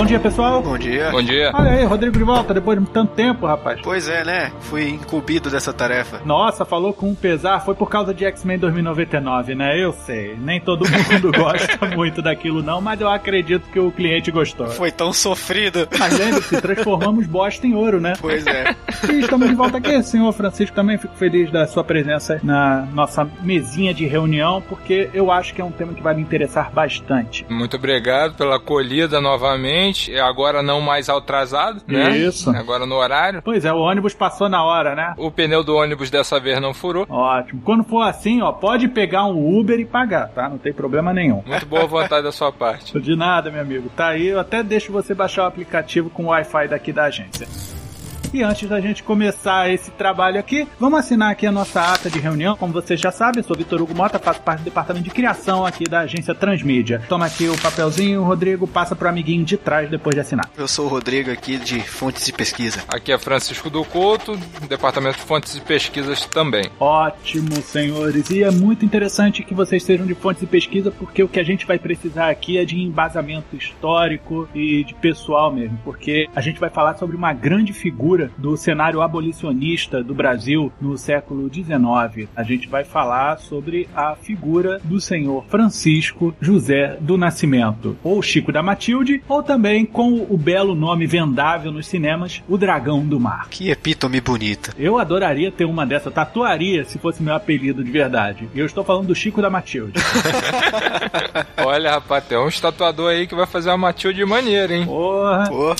Bom dia, pessoal. Bom dia. Bom dia. Olha aí, Rodrigo de volta, depois de tanto tempo, rapaz. Pois é, né? Fui incumbido dessa tarefa. Nossa, falou com um pesar, foi por causa de X-Men 2099, né? Eu sei. Nem todo mundo gosta muito daquilo, não, mas eu acredito que o cliente gostou. Foi tão sofrido. Mas lembre-se, transformamos bosta em ouro, né? Pois é. E estamos de volta aqui, senhor Francisco. Também fico feliz da sua presença na nossa mesinha de reunião, porque eu acho que é um tema que vai me interessar bastante. Muito obrigado pela acolhida novamente. Agora não mais atrasado, né? Isso. Agora no horário. Pois é, o ônibus passou na hora, né? O pneu do ônibus dessa vez não furou. Ótimo. Quando for assim, ó, pode pegar um Uber e pagar, tá? Não tem problema nenhum. Muito boa vontade da sua parte. De nada, meu amigo. Tá aí, eu até deixo você baixar o aplicativo com o Wi-Fi daqui da agência. E antes da gente começar esse trabalho aqui, vamos assinar aqui a nossa ata de reunião. Como vocês já sabem, eu sou Vitor Hugo Mota, faço parte do departamento de criação aqui da agência Transmídia. Toma aqui o papelzinho, Rodrigo, passa pro amiguinho de trás depois de assinar. Eu sou o Rodrigo aqui de Fontes de Pesquisa. Aqui é Francisco do Couto, departamento de fontes e pesquisas também. Ótimo, senhores. E é muito interessante que vocês sejam de fontes de pesquisa, porque o que a gente vai precisar aqui é de embasamento histórico e de pessoal mesmo, porque a gente vai falar sobre uma grande figura do cenário abolicionista do Brasil no século XIX. A gente vai falar sobre a figura do senhor Francisco José do Nascimento, ou Chico da Matilde, ou também com o belo nome vendável nos cinemas, o Dragão do Mar. Que epítome bonita. Eu adoraria ter uma dessa, tatuaria se fosse meu apelido de verdade. Eu estou falando do Chico da Matilde. Olha, rapaz, tem um estatuador aí que vai fazer uma Matilde maneira, hein? Porra. Pô.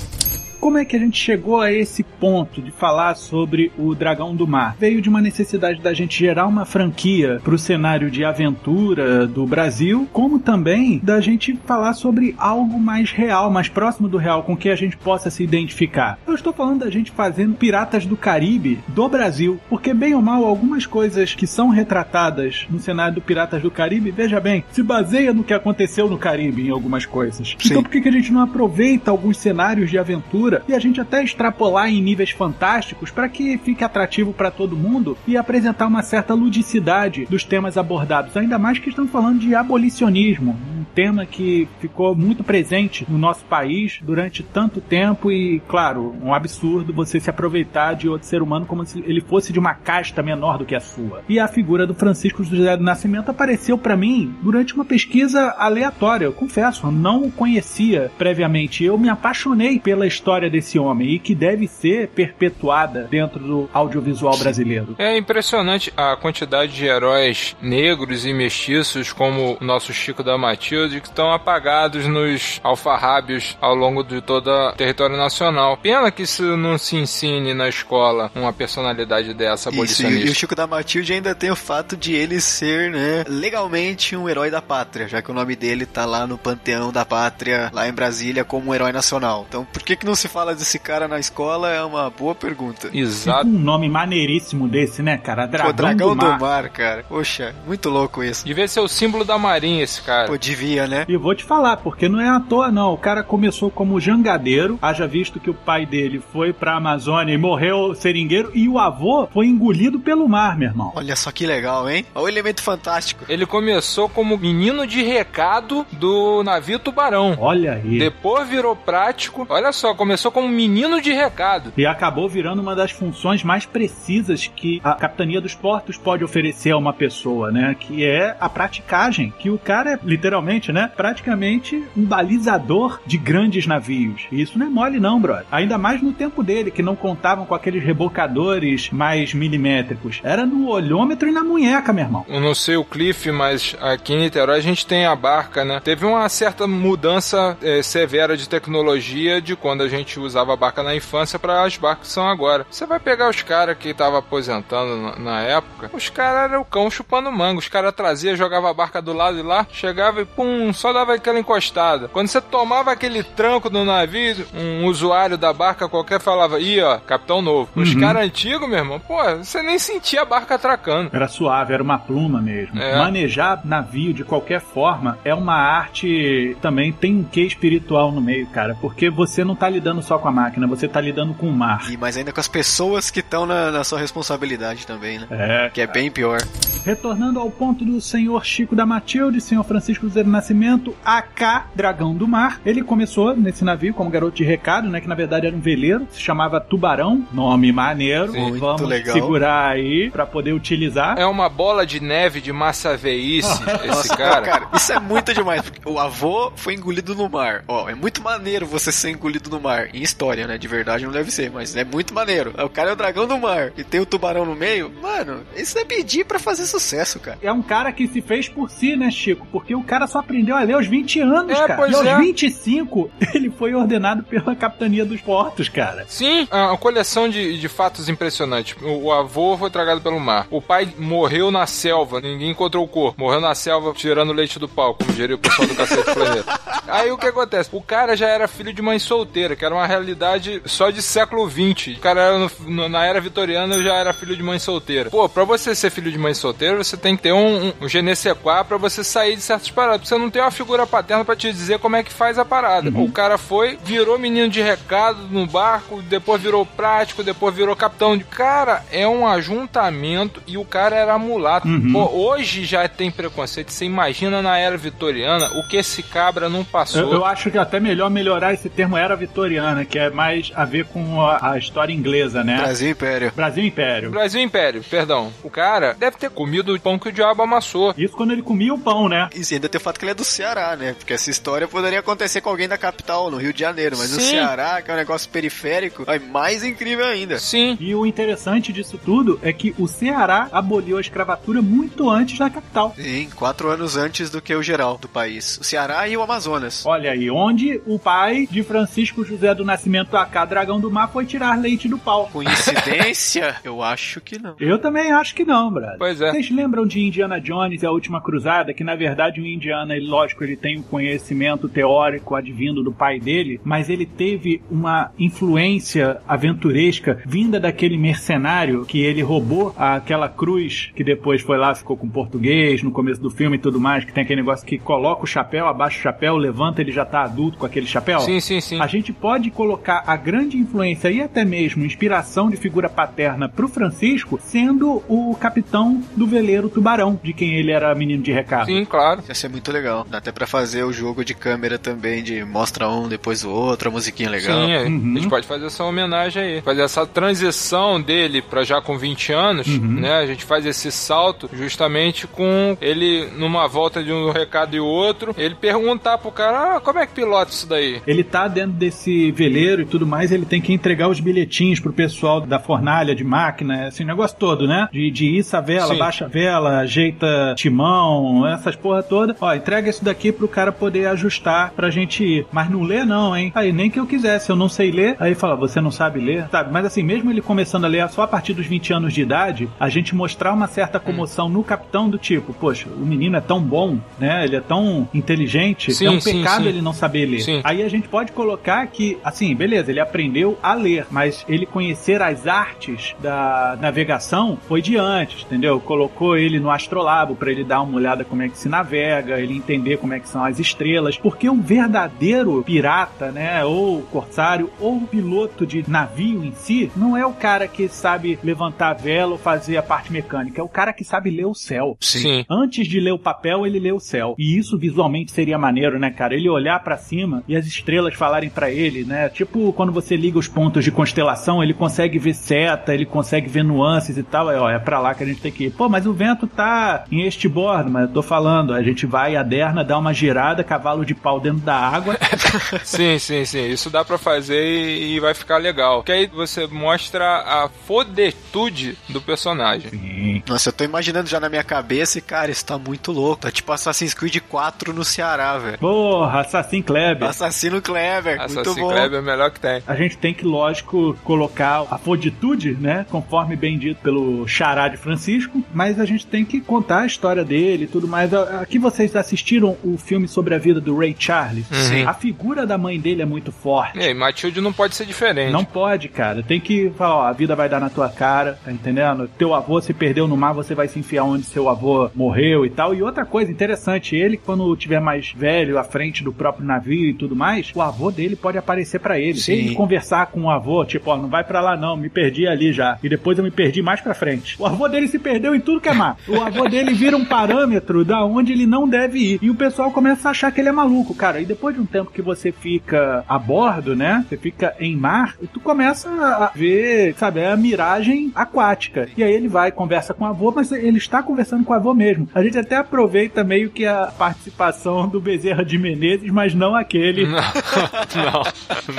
Como é que a gente chegou a esse ponto de falar sobre o Dragão do Mar? Veio de uma necessidade da gente gerar uma franquia para o cenário de aventura do Brasil, como também da gente falar sobre algo mais real, mais próximo do real, com que a gente possa se identificar. Eu estou falando da gente fazendo Piratas do Caribe do Brasil, porque bem ou mal algumas coisas que são retratadas no cenário do Piratas do Caribe, veja bem, se baseia no que aconteceu no Caribe em algumas coisas. Sim. Então por que que a gente não aproveita alguns cenários de aventura e a gente até extrapolar em níveis fantásticos para que fique atrativo para todo mundo e apresentar uma certa ludicidade dos temas abordados, ainda mais que estamos falando de abolicionismo, um tema que ficou muito presente no nosso país durante tanto tempo e, claro, um absurdo você se aproveitar de outro ser humano como se ele fosse de uma casta menor do que a sua. E a figura do Francisco José do Nascimento apareceu para mim durante uma pesquisa aleatória, eu confesso, eu não o conhecia previamente. Eu me apaixonei pela história desse homem e que deve ser perpetuada dentro do audiovisual brasileiro. É impressionante a quantidade de heróis negros e mestiços, como o nosso Chico da Matilde, que estão apagados nos alfarrábios ao longo de todo o território nacional. Pena que isso não se ensine na escola uma personalidade dessa Isso, e, abolicionista. e o Chico da Matilde ainda tem o fato de ele ser, né, legalmente um herói da pátria, já que o nome dele tá lá no panteão da pátria, lá em Brasília, como um herói nacional. Então, por que que não se fala desse cara na escola é uma boa pergunta. Exato. Um nome maneiríssimo desse, né, cara? Dragão, Pô, dragão do Mar. cara. Poxa, muito louco isso. Devia ser o símbolo da marinha esse cara. Pô, devia, né? E vou te falar, porque não é à toa, não. O cara começou como jangadeiro, haja visto que o pai dele foi pra Amazônia e morreu seringueiro, e o avô foi engolido pelo mar, meu irmão. Olha só que legal, hein? Olha o elemento fantástico. Ele começou como menino de recado do navio Tubarão. Olha aí. Depois virou prático. Olha só, começou como menino de recado. E acabou virando uma das funções mais precisas que a capitania dos portos pode oferecer a uma pessoa, né? Que é a praticagem. Que o cara é literalmente né? Praticamente um balizador de grandes navios. E isso não é mole, não, brother. Ainda mais no tempo dele, que não contavam com aqueles rebocadores mais milimétricos. Era no olhômetro e na munheca, meu irmão. Eu não sei o Cliff, mas aqui em Niterói a gente tem a barca, né? Teve uma certa mudança é, severa de tecnologia de quando a gente usava a barca na infância para as barcas que são agora. Você vai pegar os caras que estavam aposentando na, na, época, os caras eram o cão chupando manga. Os caras traziam, jogava a barca do lado de lá, chegava e pum, só dava aquela encostada. Quando você tomava aquele tranco no navio, um usuário da barca qualquer falava, ih, ó, capitão novo. Os Uhum. caras antigos, meu irmão, pô, você nem sentia a barca atracando. Era suave, era uma pluma mesmo. É. Manejar navio de qualquer forma é uma arte também tem um quê espiritual no meio, cara, porque você não tá lidando só com a máquina, você tá lidando com o mar. E mais ainda com as pessoas que estão na, na sua responsabilidade também, né? É, Que é bem pior. Retornando ao ponto do senhor Chico da Matilde, senhor Francisco José do Nascimento, AK Dragão do Mar. Ele começou nesse navio como garoto de recado, né? Que na verdade era um veleiro, se chamava Tubarão, nome maneiro. Sim, muito Vamos legal. segurar aí pra poder utilizar. É uma bola de neve de massa veice, esse cara. Cara, isso é muito demais. Porque o avô foi engolido no mar. Ó, é muito maneiro você ser engolido no mar. Em história, né? De verdade não deve ser, mas é muito maneiro. O cara é o dragão do mar e tem o tubarão no meio. Mano, isso é pedir pra fazer sucesso, cara. É um cara que se fez por si, né, Chico? Porque o cara só aprendeu a ler aos 20 anos, É, cara. pois e aos é. 25, ele foi ordenado pela capitania dos portos, cara. Sim, é uma coleção de, de fatos impressionantes. O, o avô foi tragado pelo mar. O pai morreu na selva, ninguém encontrou o corpo. Morreu na selva tirando leite do pau, como diria o pessoal do Cacete Planeta. Aí o que acontece? O cara já era filho de mãe solteira, que era uma realidade só de século XX. O cara era no- no- na era vitoriana já era filho de mãe solteira. Pô, pra você ser filho de mãe solteira, você tem que ter um, um, um genesequá pra você sair de certas paradas. Você não tem uma figura paterna pra te dizer como é que faz a parada. O cara foi, virou menino de recado no barco, depois virou prático, depois virou capitão de. Cara, é um ajuntamento e o cara era mulato. Pô, hoje já tem preconceito. Você imagina na era vitoriana o que esse cabra não passou. Eu, eu acho que é até melhor melhorar esse termo era vitoriana, que é mais a ver com a, a história inglesa, né? Brasil Império. Brasil Império. Brasil Império, perdão. O cara deve ter comido o pão que o diabo amassou. Isso quando ele comia o pão, né? E ainda tem o fato que ele é do Ceará, né? Porque essa história poderia acontecer com alguém da capital, no Rio de Janeiro. Mas o Sim. Ceará, que é um negócio periférico, é mais incrível ainda. Sim. E o interessante disso tudo é que o Ceará aboliu a escravatura muito antes da capital. Sim, quatro anos antes do que o geral do país. O Ceará e o Amazonas. Olha aí, onde o pai de Francisco José do Nascimento AK Dragão do Mar foi tirar leite do pau. Coincidência? Eu acho que não. Eu também acho que não, brother. Pois é. Vocês lembram de Indiana Jones e a Última Cruzada? Que na verdade o Indiana, ele, lógico, ele tem um conhecimento teórico advindo do pai dele, mas ele teve uma influência aventuresca vinda daquele mercenário que ele roubou aquela cruz que depois foi lá, ficou com português no começo do filme e tudo mais, que tem aquele negócio que coloca o chapéu, abaixa o chapéu, levanta, ele já tá adulto com aquele chapéu. Sim, sim, sim. A gente pode colocar a grande influência e até mesmo inspiração de figura paterna pro Francisco sendo o capitão do veleiro Tubarão, de quem ele era menino de recado. Sim, claro. Ia ser muito legal. Dá até pra fazer o jogo de câmera também, de mostra um, depois o outro, a musiquinha legal. Sim, é. Uhum. a gente pode fazer essa homenagem aí. Fazer essa transição dele pra já com 20 anos, Uhum. né? A gente faz esse salto justamente com ele numa volta de um recado e outro, ele perguntar pro cara, ah, como é que pilota isso daí? Ele tá dentro desse veleiro e tudo mais, ele tem que entregar os bilhetinhos pro pessoal da fornalha de máquina, esse negócio todo, né? De, de a vela, Sim. baixa a vela, ajeita timão, essas porra toda. Ó, entrega isso daqui pro cara poder ajustar pra gente ir. Mas não lê não, hein? Aí nem que eu quisesse, eu não sei ler. Aí fala, você não sabe ler? Sabe? Mas assim, mesmo ele começando a ler só a partir dos 20 anos de idade, a gente mostrar uma certa comoção no capitão do tipo, poxa, o menino é tão bom, né? Ele é tão inteligente, Sim, é um sim, pecado sim. ele não saber ler. Aí a gente pode colocar que, assim, beleza, ele aprendeu a ler, mas ele conhecer as artes da navegação foi de antes, entendeu? Colocou ele no astrolabo para ele dar uma olhada como é que se navega, ele entender como é que são as estrelas, porque um verdadeiro pirata, né, ou corsário, ou piloto de navio em si, não é o cara que sabe levantar a vela ou fazer a parte mecânica, é o cara que sabe ler o céu. Sim. Antes de ler o papel, ele lê o céu. E isso visualmente seria maneiro, né, cara, ele olhar para cima e as estrelas falarem para ele, né? Tipo quando você liga os pontos de constelação, ele consegue ver seta, ele consegue ver nuances e tal. É, ó, é pra lá que a gente tem que ir. Pô, mas o vento tá em este bordo, mas eu tô falando, a gente vai a Derna, dá uma girada, cavalo de pau dentro da água. sim, sim, sim. Isso dá para fazer e vai ficar legal. Que aí você mostra a fodetude do personagem. Sim. Nossa, eu tô imaginando já na minha cabeça e, cara, isso tá muito louco. Tá tipo Assassin's Creed 4 no Ceará, velho. Porra, Assassin Kleber. Assassino Kleber. Assassin muito bom. Kleber é o melhor que tem. A gente tem que, lógico, colocar a foditude, né? Conforme bem dito pelo Xará de Francisco, mas a gente tem que contar a história dele e tudo mais. Aqui vocês assistiram o filme sobre a vida do Ray Charles. Sim. A figura da mãe dele é muito forte. E aí, Matilde não pode ser diferente. Não pode, cara. Tem que falar, ó, a vida vai dar na tua cara, tá entendendo? Teu avô se perdeu no mar, você vai se enfiar onde seu avô morreu e tal. E outra coisa interessante, ele, quando tiver mais velho, à frente do próprio navio e tudo mais, o avô dele pode aparecer para ele. Ele conversar com o avô, tipo, ó, não vai para lá não, me perdi ali já. E depois eu me perdi mais pra frente. O avô dele se perdeu em tudo que é mar. O avô dele vira um parâmetro da onde ele não deve ir. E o pessoal começa a achar que ele é maluco, cara. E depois de um tempo que você fica a bordo, né? Você fica em mar, e tu começa a ver, sabe, a miragem aquática. E aí ele vai, conversa com o avô, mas ele está conversando com o avô mesmo. A gente até aproveita meio que a participação do Bezerra de Menezes, mas não aquele. Não, não,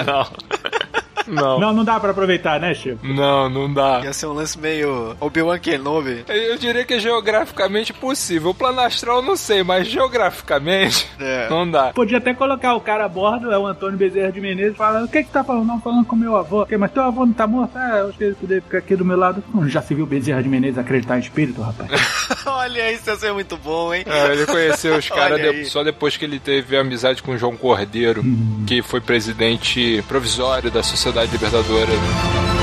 não. Não. Não, não dá pra aproveitar, né, Chico? Não, não dá. Ia ser um lance meio Obi-Wan Kenobi. Eu diria que é geograficamente possível. O plano astral eu não sei, mas geograficamente É. não dá. Podia até colocar o cara a bordo, é o Antônio Bezerra de Menezes, fala, o que que tá falando? Não, falando com meu avô. "Ok, mas teu avô não tá morto? Ah, eu acho que ele poderia ficar aqui do meu lado. Hum, já se viu Bezerra de Menezes acreditar em espírito, rapaz? Olha, isso ia ser muito bom, hein? É, ele conheceu os caras de- só depois que ele teve amizade com o João Cordeiro, que foi presidente provisório da Sociedade Libertadora.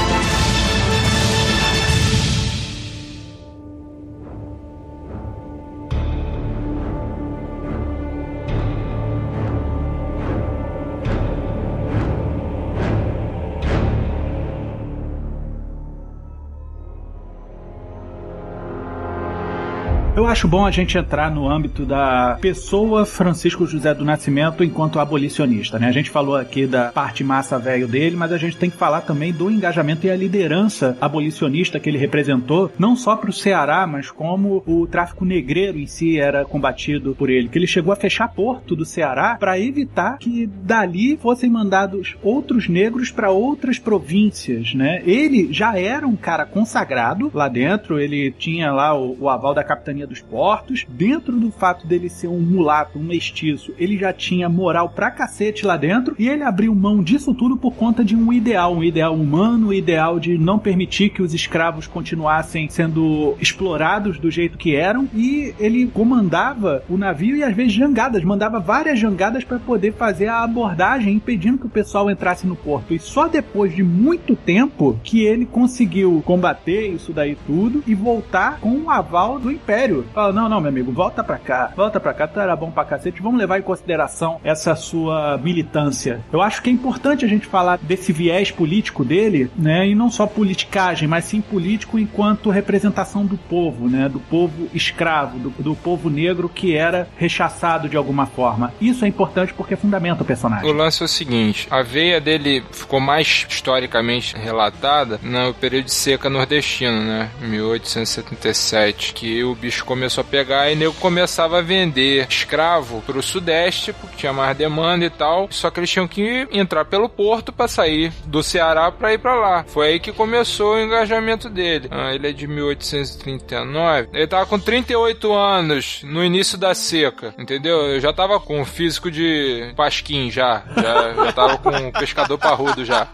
Acho bom a gente entrar no âmbito da pessoa Francisco José do Nascimento enquanto abolicionista, né? A gente falou aqui da parte massa velho dele, mas a gente tem que falar também do engajamento e a liderança abolicionista que ele representou, não só para o Ceará, mas como o tráfico negreiro em si era combatido por ele, que ele chegou a fechar porto do Ceará para evitar que dali fossem mandados outros negros para outras províncias, né? Ele já era um cara consagrado lá dentro, ele tinha lá o, o aval da capitania dos portos. Dentro do fato dele ser um mulato, um mestiço, ele já tinha moral pra cacete lá dentro e ele abriu mão disso tudo por conta de um ideal, um ideal humano, um ideal de não permitir que os escravos continuassem sendo explorados do jeito que eram e ele comandava o navio e às vezes jangadas, mandava várias jangadas para poder fazer a abordagem, impedindo que o pessoal entrasse no porto. E só depois de muito tempo que ele conseguiu combater isso daí tudo e voltar com o aval do Império. Fala, não, não, meu amigo, volta pra cá, volta pra cá, tu era bom pra cacete, vamos levar em consideração essa sua militância. Eu acho que é importante a gente falar desse viés político dele, né, e não só politicagem, mas sim político enquanto representação do povo, né, do povo escravo, do, do povo negro que era rechaçado de alguma forma. Isso é importante porque fundamenta o personagem. O lance é o seguinte: a veia dele ficou mais historicamente relatada no período de seca nordestino, né? 1877, que o bicho começou a pegar e nego começava a vender escravo pro sudeste, porque tinha mais demanda e tal. Só que eles tinham que entrar pelo porto para sair do Ceará para ir para lá. Foi aí que começou o engajamento dele. Ah, ele é de 1839. Ele tava com 38 anos no início da seca, entendeu? Eu já tava com o físico de Pasquim já. Já, já tava com o pescador parrudo já.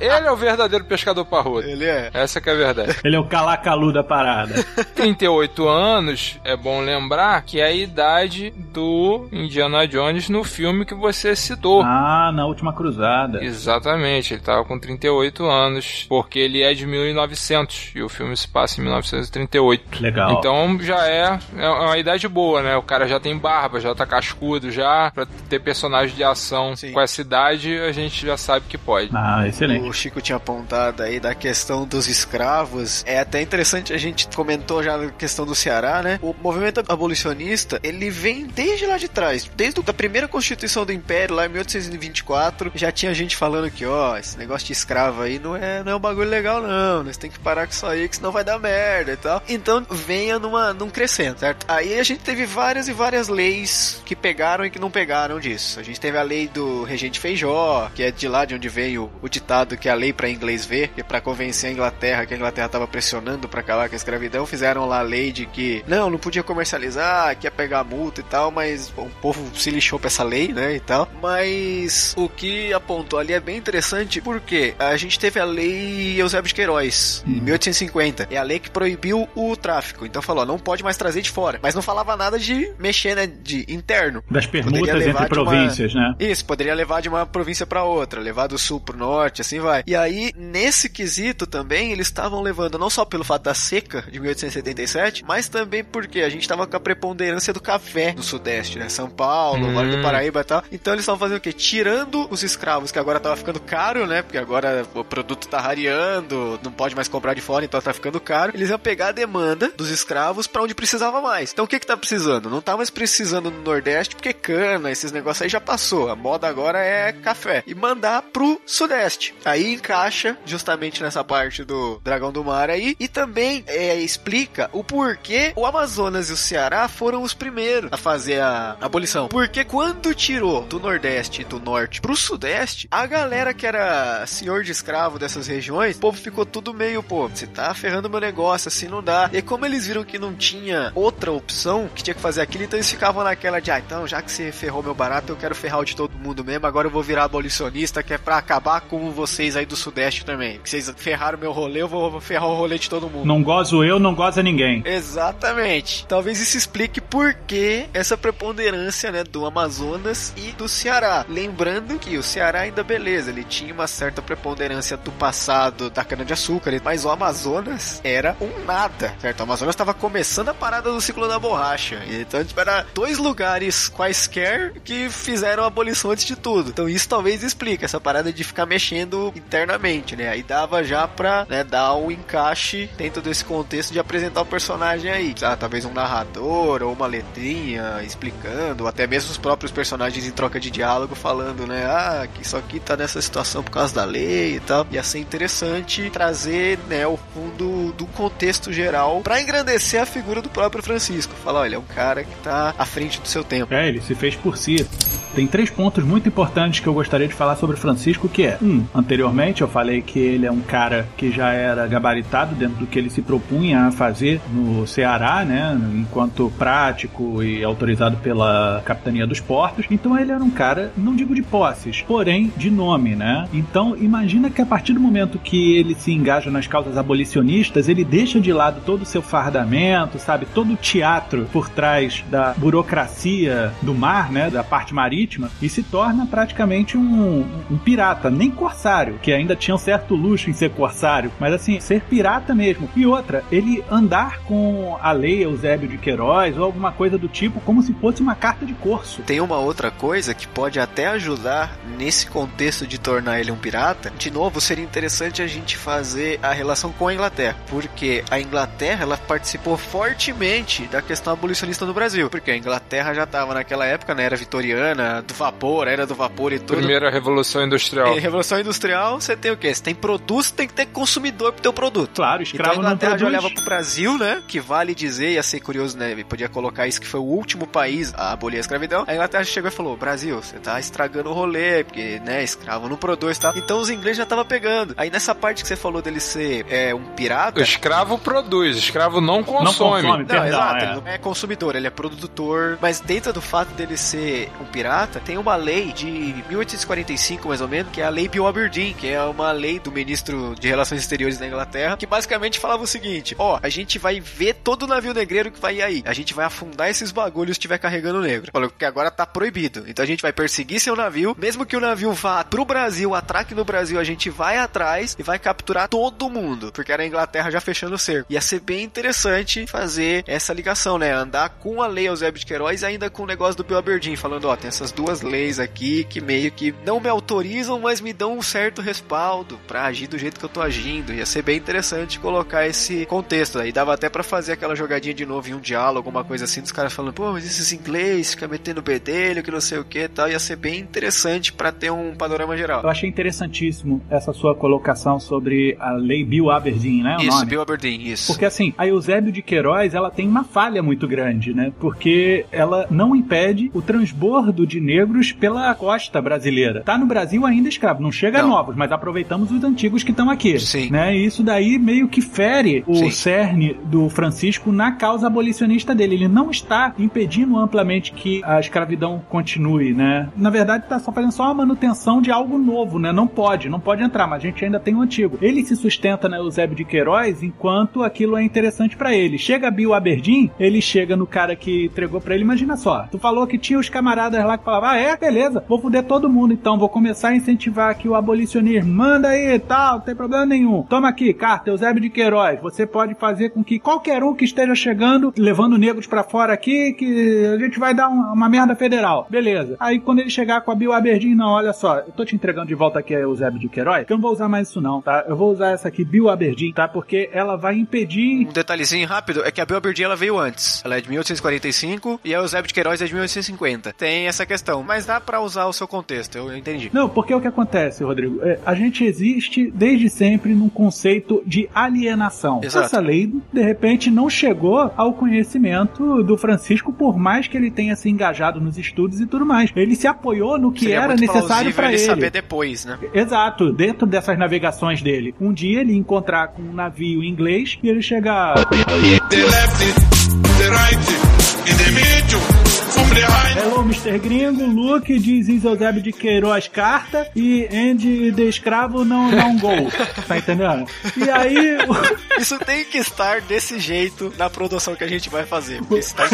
Ele é o verdadeiro pescador parrudo. Ele é. Essa que é a verdade. Ele é o calacalu da parada. 38 anos, é bom lembrar que é a idade do Indiana Jones no filme que você citou. ah, na última cruzada. Exatamente, ele tava com 38 anos, porque ele é de 1900 e o filme se passa em 1938. Legal. Então já é, é uma idade boa, né? O cara já tem barba, já tá cascudo, já pra ter personagem de ação Sim. com essa idade, a gente já sabe que pode. Ah, excelente. O Chico tinha apontado aí da questão dos escravos. É até interessante, a gente comentou já na questão do Ceará, Ceará, né? O movimento abolicionista, ele vem desde lá de trás, desde a primeira constituição do Império, lá em 1824, já tinha gente falando que, ó, esse negócio de escravo aí não é, não é um bagulho legal não, nós tem que parar com isso aí, que senão vai dar merda e tal. Então, venha numa, num crescendo, certo? Aí a gente teve várias e várias leis que pegaram e que não pegaram disso. A gente teve a lei do regente Feijó, que é de lá de onde veio o ditado que é a lei para inglês ver, que é para convencer a Inglaterra que a Inglaterra tava pressionando para acabar com a escravidão, fizeram lá a lei de que não, não podia comercializar, que ia pegar multa e tal, mas bom, o povo se lixou pra essa lei, né, e tal. Mas o que apontou ali é bem interessante porque a gente teve a lei Eusébio de Queiroz, em 1850. É a lei que proibiu o tráfico. Então falou, não pode mais trazer de fora. Mas não falava nada de mexer, né, de interno. Das permutas entre províncias, uma... né? Isso, poderia levar de uma província para outra, levar do sul pro norte, assim vai. E aí, nesse quesito também, eles estavam levando não só pelo fato da seca de 1877, mas também porque a gente tava com a preponderância do café no sudeste, né? São Paulo, hum. Vale do Paraíba e tal. Então eles estavam fazendo o quê? Tirando os escravos, que agora tava ficando caro, né? Porque agora o produto tá rareando, não pode mais comprar de fora, então tá ficando caro. Eles iam pegar a demanda dos escravos para onde precisava mais. Então o que que tá precisando? Não tá mais precisando no Nordeste, porque cana, esses negócios aí já passou. A moda agora é café. E mandar pro Sudeste. Aí encaixa justamente nessa parte do Dragão do Mar aí. E também é, explica o porquê o Amazonas e o Ceará foram os primeiros a fazer a abolição. Porque quando tirou do Nordeste e do Norte pro Sudeste, a galera que era senhor de escravo dessas regiões, o povo ficou tudo meio, pô, você tá ferrando meu negócio, assim não dá. E como eles viram que não tinha outra opção, que tinha que fazer aquilo, então eles ficavam naquela de, ah, então já que você ferrou meu barato, eu quero ferrar o de todo mundo mesmo, agora eu vou virar abolicionista, que é pra acabar com vocês aí do Sudeste também. Que vocês ferraram meu rolê, eu vou ferrar o rolê de todo mundo. Não gozo eu, não goza ninguém. Exatamente. Talvez isso explique por que essa preponderância, né, do Amazonas e do Ceará. Lembrando que o Ceará ainda beleza, ele tinha uma certa preponderância do passado da cana-de-açúcar, mas o Amazonas era um nada, certo? O Amazonas estava começando a parada do ciclo da borracha. Então, tipo, era dois lugares quaisquer que fizeram a abolição antes de tudo. Então, isso talvez explique essa parada de ficar mexendo internamente, né? Aí dava já pra né, dar um encaixe dentro desse contexto de apresentar o personagem aí. Ah, talvez um narrador ou uma letrinha explicando, ou até mesmo os próprios personagens em troca de diálogo falando, né? Ah, que isso aqui tá nessa situação por causa da lei e tal. Ia ser interessante trazer, né, o fundo do contexto geral para engrandecer a figura do próprio Francisco. Falar, olha, é um cara que tá à frente do seu tempo. É, ele se fez por si. Tem três pontos muito importantes que eu gostaria de falar sobre Francisco, que é, um, anteriormente eu falei que ele é um cara que já era gabaritado dentro do que ele se propunha a fazer no Ceará, né, enquanto prático e autorizado pela capitania dos portos. Então ele era um cara, não digo de posses, porém de nome, né? Então imagina que a partir do momento que ele se engaja nas causas abolicionistas, ele deixa de lado todo o seu fardamento, sabe, todo o teatro por trás da burocracia do mar, né, da parte marítima, e se torna praticamente um, um pirata, nem corsário, que ainda tinha um certo luxo em ser corsário, mas assim, ser pirata mesmo. E outra, ele andar com a lei Eusébio de Queiroz ou alguma coisa do tipo, como se fosse uma carta de corso. Tem uma outra coisa que pode até ajudar nesse contexto de tornar ele um pirata. De novo, seria interessante a gente fazer a relação com a Inglaterra, porque a Inglaterra ela participou fortemente da questão abolicionista no Brasil, porque a Inglaterra já estava naquela época, na era vitoriana, do vapor, era do vapor e tudo. Primeira revolução industrial. Em revolução industrial, você tem o quê? Você tem produto, tem que ter consumidor pro teu produto. Claro, escravo então, a Inglaterra já olhava pro Brasil, né? Que vale dizer, ia ser curioso, né? Podia colocar isso que foi o último país a abolir a escravidão. A Inglaterra chegou e falou: Brasil, você tá estragando o rolê, porque, né, escravo não produz, tá? Então os ingleses já estavam pegando. Aí nessa parte que você falou dele ser é, um pirata. O escravo produz, escravo não consome. Não, consome, não perdão, exato, é. ele não é consumidor, ele é produtor. Mas dentro do fato dele ser um pirata, tem uma lei de 1845, mais ou menos, que é a Lei Bill Aberdeen, que é uma lei do ministro de Relações Exteriores da Inglaterra, que basicamente falava o seguinte: ó, a gente vai ver todo o navio negreiro que vai aí. A gente vai afundar esses bagulhos se estiver carregando negro. Falou que agora tá proibido. Então a gente vai perseguir seu navio, mesmo que o navio vá pro Brasil, atraque no Brasil, a gente vai atrás e vai capturar todo mundo, porque era a Inglaterra já fechando o cerco. Ia ser bem interessante fazer essa ligação, né? Andar com a lei Eusébio de Queiroz ainda com o negócio do Bill Aberdeen, falando, ó, tem essas duas leis aqui que meio que não me autorizam, mas me dão um certo respaldo para agir do jeito que eu tô agindo. Ia ser bem interessante colocar esse contexto. Aí dava até para fazer aquela jogadinha de novo em um diálogo, alguma coisa assim, dos caras falando, pô, mas esses inglês fica metendo bedelho, que não sei o que tal. Ia ser bem interessante para ter um panorama geral. Eu achei interessantíssimo essa sua colocação sobre a lei Bill Aberdeen, né? isso, nome? Bill Aberdeen, isso. Porque assim, a Eusébio de Queiroz, ela tem uma falha muito grande, né? Porque ela não impede o transbordo de negros pela costa brasileira. Tá no Brasil ainda escravo, não chega não. novos, mas aproveitamos os antigos que estão aqui. Sim. Né? E isso daí meio que fere o Sim. cerne do Francisco na causa abolicionista dele. Ele não está impedindo amplamente que a escravidão continue, né? Na verdade, está só fazendo só uma manutenção de algo novo, né? Não pode, não pode entrar, mas a gente ainda tem o antigo. Ele se sustenta na Eusébio de Queiroz enquanto aquilo é interessante para ele. Chega Bill Aberdeen, ele chega no cara que entregou para ele, imagina só, tu falou que tinha os camaradas lá que falavam, ah, é, beleza, vou fuder todo mundo então, vou começar a incentivar aqui o abolicionismo, manda aí, tal, não tem problema nenhum. Toma aqui, carta, Eusébio de Queiroz, você pode fazer com que qualquer um que esteja chegando, levando negros para fora aqui, que a gente vai dar uma, uma merda federal. Beleza. Aí quando ele chegar com a Bill Aberdeen, não, olha só, eu tô te entregando de volta aqui a Eusébio de Queiroz, que eu não vou usar mais isso não, tá? Eu vou usar essa aqui, Bill Aberdeen, tá? Porque ela vai impedir... Um detalhezinho rápido, é que a Bill Aberdeen ela veio antes. Ela é de 1845 e a Eusébio de Queiroz é de 1850. Tem essa questão, mas dá para usar o seu contexto, eu entendi. Não, porque o que acontece, Rodrigo, é, a gente existe desde sempre num conceito de alienação. Exato. Essa lei, de repente, não chegou ao conhecimento do Francisco, por mais que ele tenha se engajado nos estudos e tudo mais. Ele se apoiou no que Seria era necessário para ele. saber depois, né? Exato, dentro dessas navegações dele. Um dia ele encontrar com um navio inglês e ele chegar. The left, the right, in the middle. Hello, Mr. Gringo, Luke diz Isodeb de Queiroz carta e Andy de escravo não dá um gol. tá entendendo? E aí. Isso tem que estar desse jeito na produção que a gente vai fazer. Porque isso tá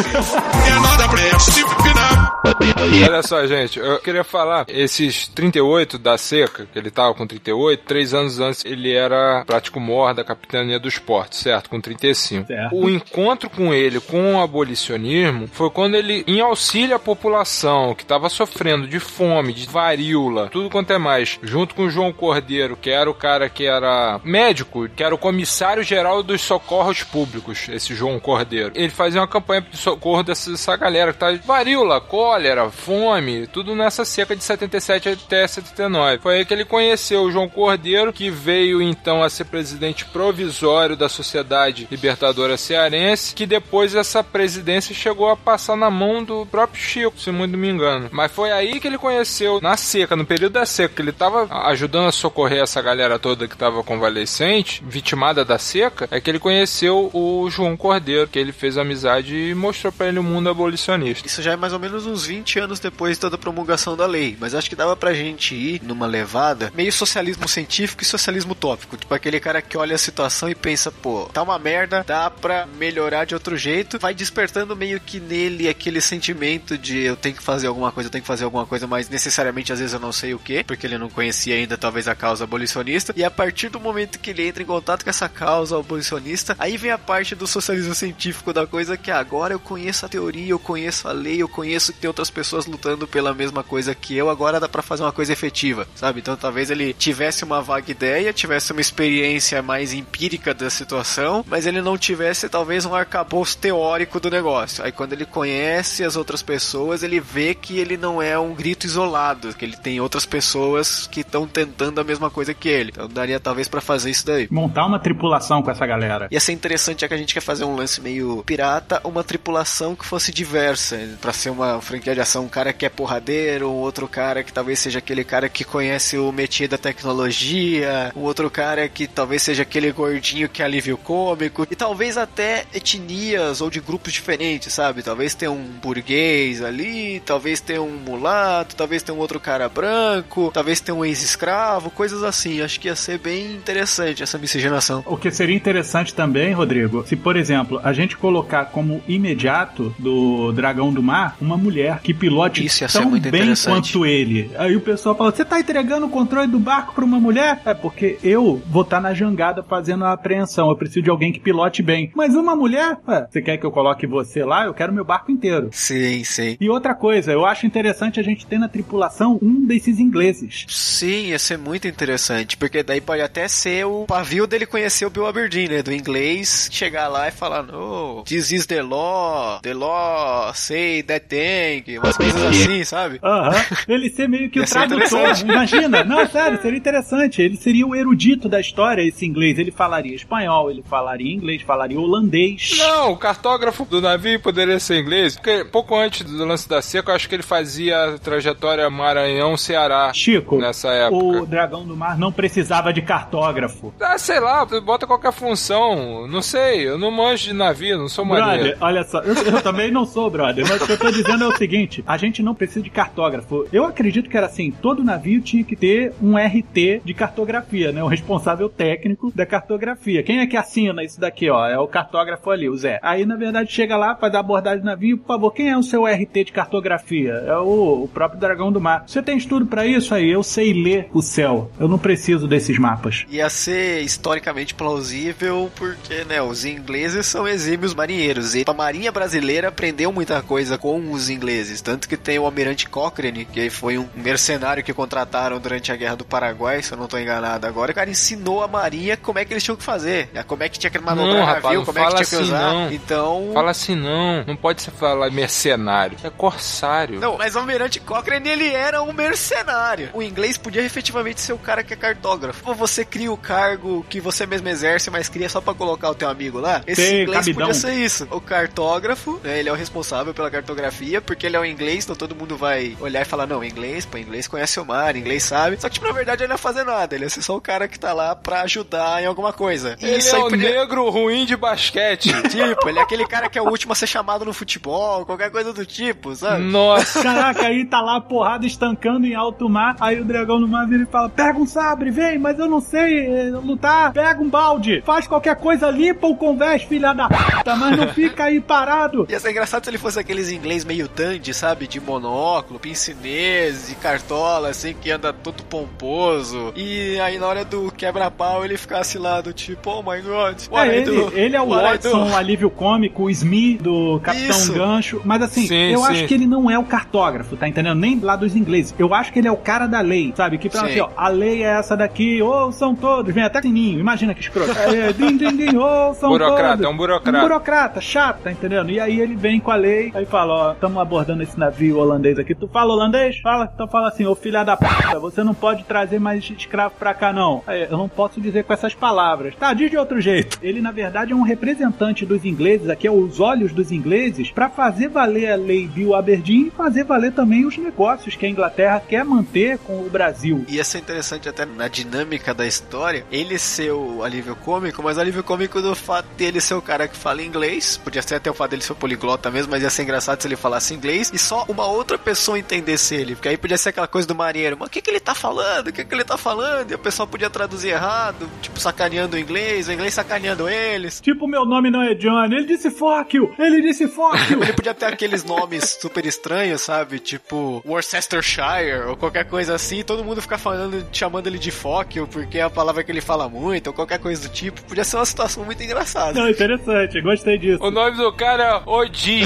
Olha só, gente, eu queria falar, esses 38 da seca, que ele tava com 38, três anos antes ele era prático mor da capitania do esporte, certo? Com 35. Certo. O encontro com ele com o abolicionismo foi quando ele, em auxílio à população que estava sofrendo de fome, de varíola, tudo quanto é mais, junto com o João Cordeiro, que era o cara que era médico, que era o comissário geral dos socorros públicos, esse João Cordeiro. Ele fazia uma campanha de socorro dessa, dessa galera que tá varíola, cólera, fome, tudo nessa seca de 77 até 79. Foi aí que ele conheceu o João Cordeiro, que veio então a ser presidente provisório da Sociedade Libertadora Cearense, que depois essa presidência chegou a passar na mão do próprio Chico, se muito me engano. Mas foi aí que ele conheceu, na seca, no período da seca, que ele tava ajudando a socorrer essa galera toda que tava convalescente, vitimada da seca, é que ele conheceu o João Cordeiro, que ele fez amizade e mostrou para ele o mundo abolicionista. Isso já é mais ou menos uns 20 anos depois da promulgação da lei, mas acho que dava pra gente ir numa levada meio socialismo científico e socialismo utópico. Tipo aquele cara que olha a situação e pensa, pô, tá uma merda, dá pra melhorar de outro jeito, vai despertando meio que nele aquele sentimento de eu tenho que fazer alguma coisa, eu tenho que fazer alguma coisa, mas necessariamente às vezes eu não sei o que, porque ele não conhecia ainda talvez a causa abolicionista. E a partir do momento que ele entra em contato com essa causa abolicionista, aí vem a parte do socialismo científico da coisa que agora eu conheço a teoria, eu conheço a lei, eu conheço que tem outras pessoas lutando pela mesma coisa que eu, agora dá para fazer uma coisa efetiva, sabe? Então talvez ele tivesse uma vaga ideia, tivesse uma experiência mais empírica da situação, mas ele não tivesse talvez um arcabouço teórico do negócio. Aí quando ele conhece as outras pessoas, ele vê que ele não é um grito isolado, que ele tem outras pessoas que estão tentando a mesma coisa que ele. Então daria talvez para fazer isso daí. Montar uma tripulação com essa galera. Ia ser interessante, já que a gente quer fazer um lance meio pirata, uma tripulação que fosse diversa, para ser uma franquia de ação, um cara que é porradeiro, um outro cara que talvez seja aquele cara que conhece o métier da tecnologia, um outro cara que talvez seja aquele gordinho que é alívio cômico, e talvez até etnias ou de grupos diferentes, sabe? Talvez tenha um burguês ali, talvez tenha um mulato, talvez tenha um outro cara branco, talvez tenha um ex-escravo, coisas assim. Acho que ia ser bem interessante essa miscigenação. O que seria interessante também, Rodrigo, se por exemplo a gente colocar como imediato do Dragão do Mar uma mulher que pilote tão muito bem quanto ele. Aí o pessoal fala: Você tá entregando o controle do barco pra uma mulher? É, porque eu vou estar na jangada fazendo a apreensão. Eu preciso de alguém que pilote bem. Mas uma mulher? Ué, você quer que eu coloque você lá? Eu quero meu barco inteiro. Sim, sim. E outra coisa, eu acho interessante a gente ter na tripulação um desses ingleses. Sim, ia ser muito interessante, porque daí pode até ser o pavio dele conhecer o Bill Aberdeen, né, do inglês, chegar lá e falar, no, this is the law, the law say that thing, umas coisas assim, sabe? Aham. Ele ser meio que o tradutor. Imagina. Não, sério, seria interessante. Ele seria o erudito da história, esse inglês. Ele falaria espanhol, ele falaria inglês, falaria holandês. Não, o cartógrafo do navio poderia ser inglês, porque pouco antes do lance da seca, eu acho que ele fazia a trajetória Maranhão-Ceará Chico, nessa época. o dragão do mar não precisava de cartógrafo. Ah, sei lá, bota qualquer função. Não sei, eu não manjo de navio, não sou marinheiro. Brother, olha só, eu, eu também não sou, brother, mas o que eu tô dizendo é o seguinte: a gente não precisa de cartógrafo. Eu acredito que era assim: todo navio tinha que ter um RT de cartografia, né? O responsável técnico da cartografia. Quem é que assina isso daqui, ó? É o cartógrafo ali, o Zé. Aí, na verdade, chega lá, faz a abordagem do navio, por favor, quem é o seu RT de cartografia? É o, o próprio Dragão do Mar. Você tem estudo pra isso aí? Eu sei ler o céu. Eu não preciso desses mapas. Ia ser historicamente plausível porque, né, os ingleses são exímios marinheiros e a marinha brasileira aprendeu muita coisa com os ingleses, tanto que tem o almirante Cochrane, que foi um mercenário que contrataram durante a Guerra do Paraguai, se eu não tô enganado agora, o cara ensinou a marinha como é que eles tinham que fazer, né, como é que tinha que manobrar Não, rapaz, navio, como é que tinha que assim, usar. não. Então, Fala assim não, não pode se falar mercenário, é corsário. Não, mas o Almirante Cochrane, ele era um mercenário. O inglês podia efetivamente ser o cara que é cartógrafo. Ou você cria o cargo que você mesmo exerce, mas cria só pra colocar o teu amigo lá. Esse Tem inglês cabidão. podia ser isso. O cartógrafo, né, ele é o responsável pela cartografia, porque ele é o inglês, então todo mundo vai olhar e falar, não, inglês, pô, inglês conhece o mar, inglês sabe. Só que, tipo, na verdade, ele não ia fazer nada. Ele ia ser só o cara que tá lá pra ajudar em alguma coisa. E Ele isso é o podia... negro ruim de basquete. Tipo, ele é aquele cara que é o último a ser chamado no futebol, qualquer coisa do tipo, sabe? Nossa. Caraca, aí tá lá a porrada estancando em alto mar. Aí o dragão no mar vira e fala: Pega um sabre, vem, mas eu não sei eh, lutar. Pega um balde, faz qualquer coisa, limpa o convés, filha da puta, mas não fica aí parado. Ia ser engraçado se ele fosse aqueles inglês meio dandy, sabe? De monóculo, pincinês, de cartola, assim, que anda todo pomposo. E aí na hora do quebra-pau ele ficasse lá do tipo, oh my god, what É, I ele, do? ele é o What? Watson, o alívio cômico, o Smee do Capitão Isso. Gancho. Mas assim, Sim, eu sim. acho que ele não é o cartógrafo, tá entendendo? Nem lá dos ingleses. Eu acho que ele é o cara da lei, sabe? Que fala Sim. assim, ó, a lei é essa daqui, ou são todos, vem até sininho, imagina que escroto. É, din, din, din, ou são Burocrata, todos. é um burocrata. Um burocrata, chato, tá entendendo? E aí ele vem com a lei, aí fala, ó, estamos abordando esse navio holandês aqui. Tu fala holandês? Fala, então fala assim, ô filha da puta, você não pode trazer mais escravo pra cá, não. Aí, eu não posso dizer com essas palavras. Tá, diz de outro jeito. Ele, na verdade, é um representante dos ingleses, aqui é os olhos dos ingleses, pra fazer valer a lei Bill Aberdeen e fazer valer também os negócios que a Inglaterra quer manter com o Brasil. Ia ser interessante até na dinâmica da história, ele ser o alívio cômico, mas o alívio cômico do fato dele ser o cara que fala inglês, podia ser até o fato dele ser poliglota mesmo, mas ia ser engraçado se ele falasse inglês e só uma outra pessoa entendesse ele, porque aí podia ser aquela coisa do marinheiro, mas o que que ele tá falando? O que que ele tá falando? E o pessoal podia traduzir errado, tipo sacaneando o inglês, o inglês sacaneando eles. Tipo, meu nome não é John, ele disse fuck you, ele disse fuck you. Ele podia ter aqueles nomes super estranhos, sabe? Tipo Worcestershire ou qualquer coisa assim, e todo mundo ficar falando, chamando ele de Fóquio, porque é a palavra que ele fala muito, ou qualquer coisa do tipo. Podia ser uma situação muito engraçada. Não, interessante, gostei disso. O nome do cara é Odi.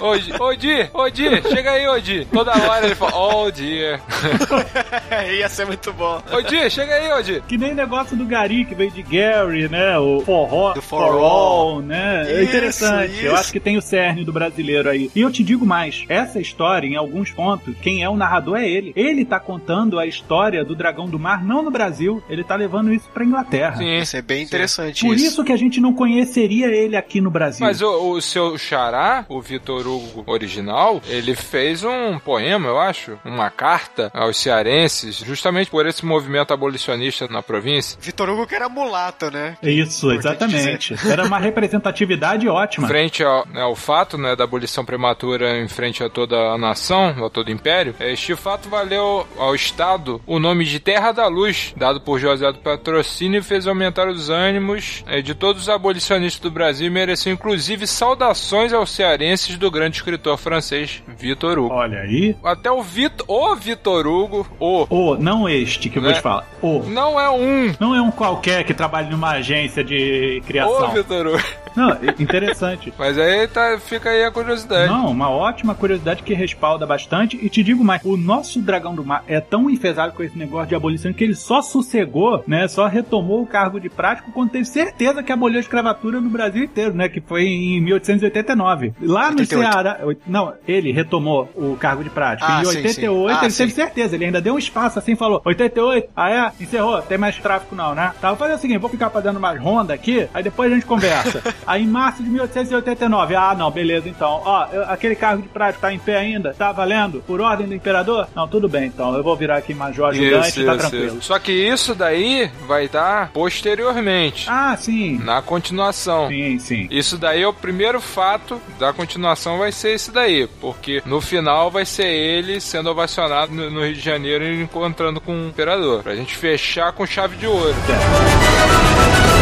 Odi, Odi, Odi, chega aí, Odi. Toda hora ele fala, oh dear. Ia ser muito bom. Odi, chega aí, Odi. Que nem negócio do Gary, que veio de Gary, né? O forró, Do for, for all, all. né? é Isso, interessante. Eu isso. acho que tem o cerne do brasileiro aí. E eu te digo mais, essa história, em alguns pontos, quem é o narrador é ele. Ele tá contando a história do Dragão do Mar, não no Brasil, ele tá levando isso pra Inglaterra. Sim. Ia ser bem interessante Por isso. isso que a gente não conheceria ele aqui no Brasil. Mas o, o seu xará, o Vitor Hugo original, ele fez um poema, eu acho, uma carta aos cearenses, justamente por esse movimento abolicionista na província. Vitor Hugo que era mulato, né? Isso, Importante exatamente. Era uma representatividade ótima. Frente ao, né, ao fato né, da abolição prematura em frente a toda a nação, a todo o império, este fato valeu ao Estado o nome de Terra da Luz, dado por José do Patrocínio, e fez aumentar os ânimos eh, de todos os abolicionistas do Brasil e mereceu inclusive saudações aos cearenses do grande escritor francês Vitor Hugo. Olha aí. Até o Vitor, o Vitor Hugo, o. O, não este que eu vou Né? te falar. O. Não é um. Não é um qualquer que trabalha numa agência de O criação. Vitor Hugo. Não, interessante. Mas aí tá, fica aí a curiosidade. Não, uma ótima curiosidade que respalda bastante. E te digo mais, o nosso dragão do mar é tão enfesado com esse negócio de abolição que ele só sossegou, né? Só retomou o cargo de prático quando teve certeza que aboliu a escravatura no Brasil inteiro, né? Que foi em 1889. Lá no 88. Ceará. Não, ele retomou o cargo de prático. Ah, em sim, 88 sim. ele Ah, teve sim. certeza. Ele ainda deu um espaço assim falou: 88, ah é? Encerrou, tem mais tráfico não, né? Tá, vou fazer o seguinte: vou ficar fazendo mais ronda aqui, aí depois a gente conversa. aí em março de 1889, ah não, beleza então. Ó, eu- aquele cargo de prático tá em pé ainda? Tá valendo? Por ordem do imperador? Não, tudo bem então. Eu vou virar aqui major ajudante, tá tranquilo. Só que isso daí vai dar posteriormente. Ah, sim. Na continuação. Sim, sim. Isso daí é o primeiro fato da continuação vai ser esse daí, porque no final vai ser ele sendo ovacionado no, Rio de Janeiro e encontrando com o imperador, pra gente fechar com chave de ouro. A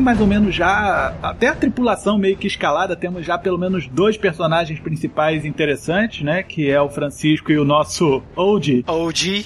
tem mais ou menos já, até a tripulação meio que escalada, temos já pelo menos dois personagens principais interessantes, né? Que é o Francisco e o nosso Old. OG.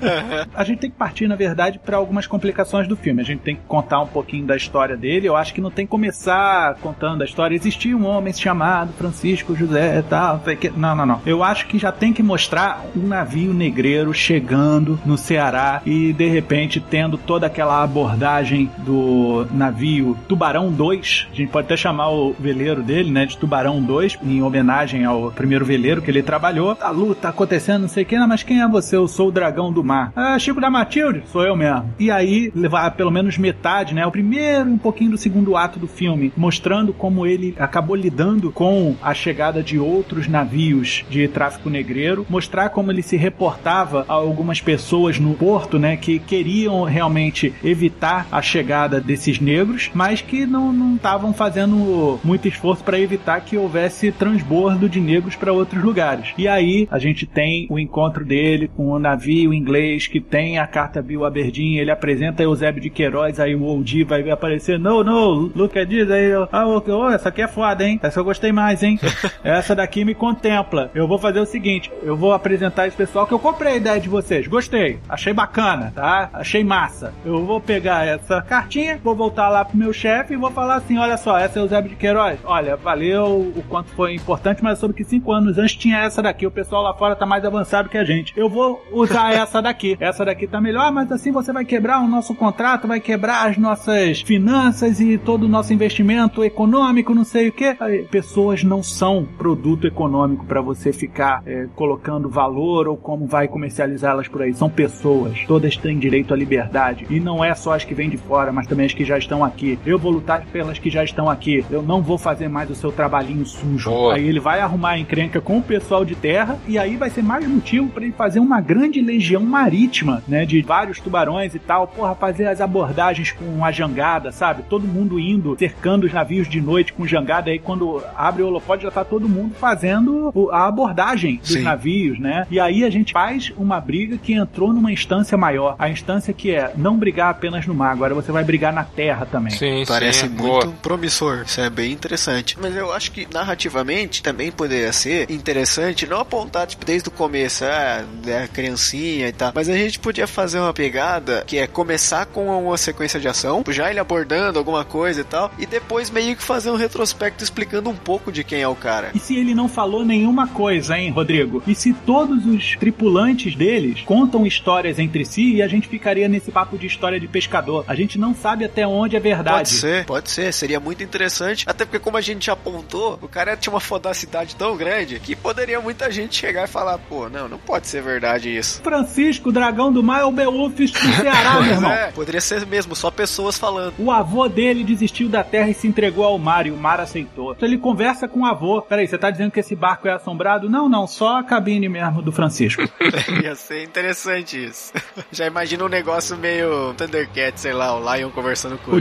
A gente tem que partir, na verdade, para algumas complicações do filme. A gente tem que contar um pouquinho da história dele. Eu acho que não tem que começar contando a história. Existia um homem chamado Francisco José e tal. Não, não, não. Eu acho que já tem que mostrar um navio negreiro chegando no Ceará e, de repente, tendo toda aquela abordagem do navio Tubarão 2. A gente pode até chamar o veleiro dele, né, de Tubarão 2, em homenagem ao primeiro veleiro que ele trabalhou. A luta acontecendo, não sei o que, mas quem é você? Eu sou o dragão do mar. Ah, Chico da Matilde? Sou eu mesmo. E aí, levar pelo menos metade, né, o primeiro e um pouquinho do segundo ato do filme, mostrando como ele acabou lidando com a chegada de outros navios de tráfico negreiro, mostrar como ele se reportava a algumas pessoas no porto, né, que queriam realmente evitar a chegada desses negros, mas que não estavam fazendo muito esforço para evitar que houvesse transbordo de negros para outros lugares. E aí a gente tem o encontro dele com o navio inglês que tem a carta Bill Aberdeen, ele apresenta Eusébio de Queiroz, aí o Oldie vai aparecer, no, no, look at this, aí, eu, ah, ok, oh, essa aqui é foda, hein? Essa eu gostei mais, hein? essa daqui me contempla. Eu vou fazer o seguinte, eu vou apresentar esse pessoal que eu comprei a ideia de vocês, gostei, achei bacana, tá? Achei massa. Eu vou pegar essa cartinha, vou voltar lá pro meu chefe e vou falar assim: olha só, essa é o Eusébio de Queiroz. Olha, valeu o quanto foi importante, mas soube que cinco anos antes tinha essa daqui. O pessoal lá fora tá mais avançado que a gente. Eu vou usar essa daqui. Essa daqui tá melhor, mas assim você vai quebrar o nosso contrato, vai quebrar as nossas finanças e todo o nosso investimento econômico, não sei o que. Pessoas não são produto econômico para você ficar é, colocando valor ou como vai comercializá-las por aí. São pessoas. Todas têm direito à liberdade. E não é só as que vêm de fora, mas também as que já estão aqui. Eu vou lutar pelas que já estão aqui. Eu não vou fazer mais o seu trabalhinho sujo. Boa. Aí ele vai arrumar a encrenca com o pessoal de terra e aí vai ser mais motivo para ele fazer uma grande legião marítima, né, de vários tubarões e tal. Porra, fazer as abordagens com a jangada, sabe? Todo mundo indo, cercando os navios de noite com jangada. Aí quando abre o holopode já tá todo mundo fazendo a abordagem dos Sim. navios, né? E aí a gente faz uma briga que entrou numa instância maior. A instância que é não brigar apenas no mar, agora você vai brigar na terra também. Sim, Parece sim. muito Boa. promissor. Isso é bem interessante. Mas eu acho que narrativamente também poderia ser interessante não apontar tipo, desde o começo, ah, é a criancinha e tal. Mas a gente podia fazer uma pegada que é começar com uma sequência de ação, já ele abordando alguma coisa e tal, e depois meio que fazer um retrospecto explicando um pouco de quem é o cara. E se ele não falou nenhuma coisa, hein, Rodrigo? E se todos os tripulantes deles contam histórias entre si e a gente ficaria nesse papo de história de pescador? A gente não sabe até onde é verdade. Pode ser, pode ser, seria muito interessante. Até porque, como a gente já apontou, o cara tinha uma fodacidade tão grande que poderia muita gente chegar e falar: pô, não, não pode ser verdade isso. Francisco, dragão do mar, é o Beufis do Ceará, meu irmão. é, poderia ser mesmo, só pessoas falando. O avô dele desistiu da terra e se entregou ao mar, e o mar aceitou. Então ele conversa com o avô. Peraí, você tá dizendo que esse barco é assombrado? Não, não, só a cabine mesmo do Francisco. Ia ser interessante isso. Já imagina um negócio meio Thundercat, sei lá, o Lion conversando com O o,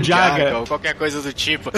Ou qualquer coisa do tipo.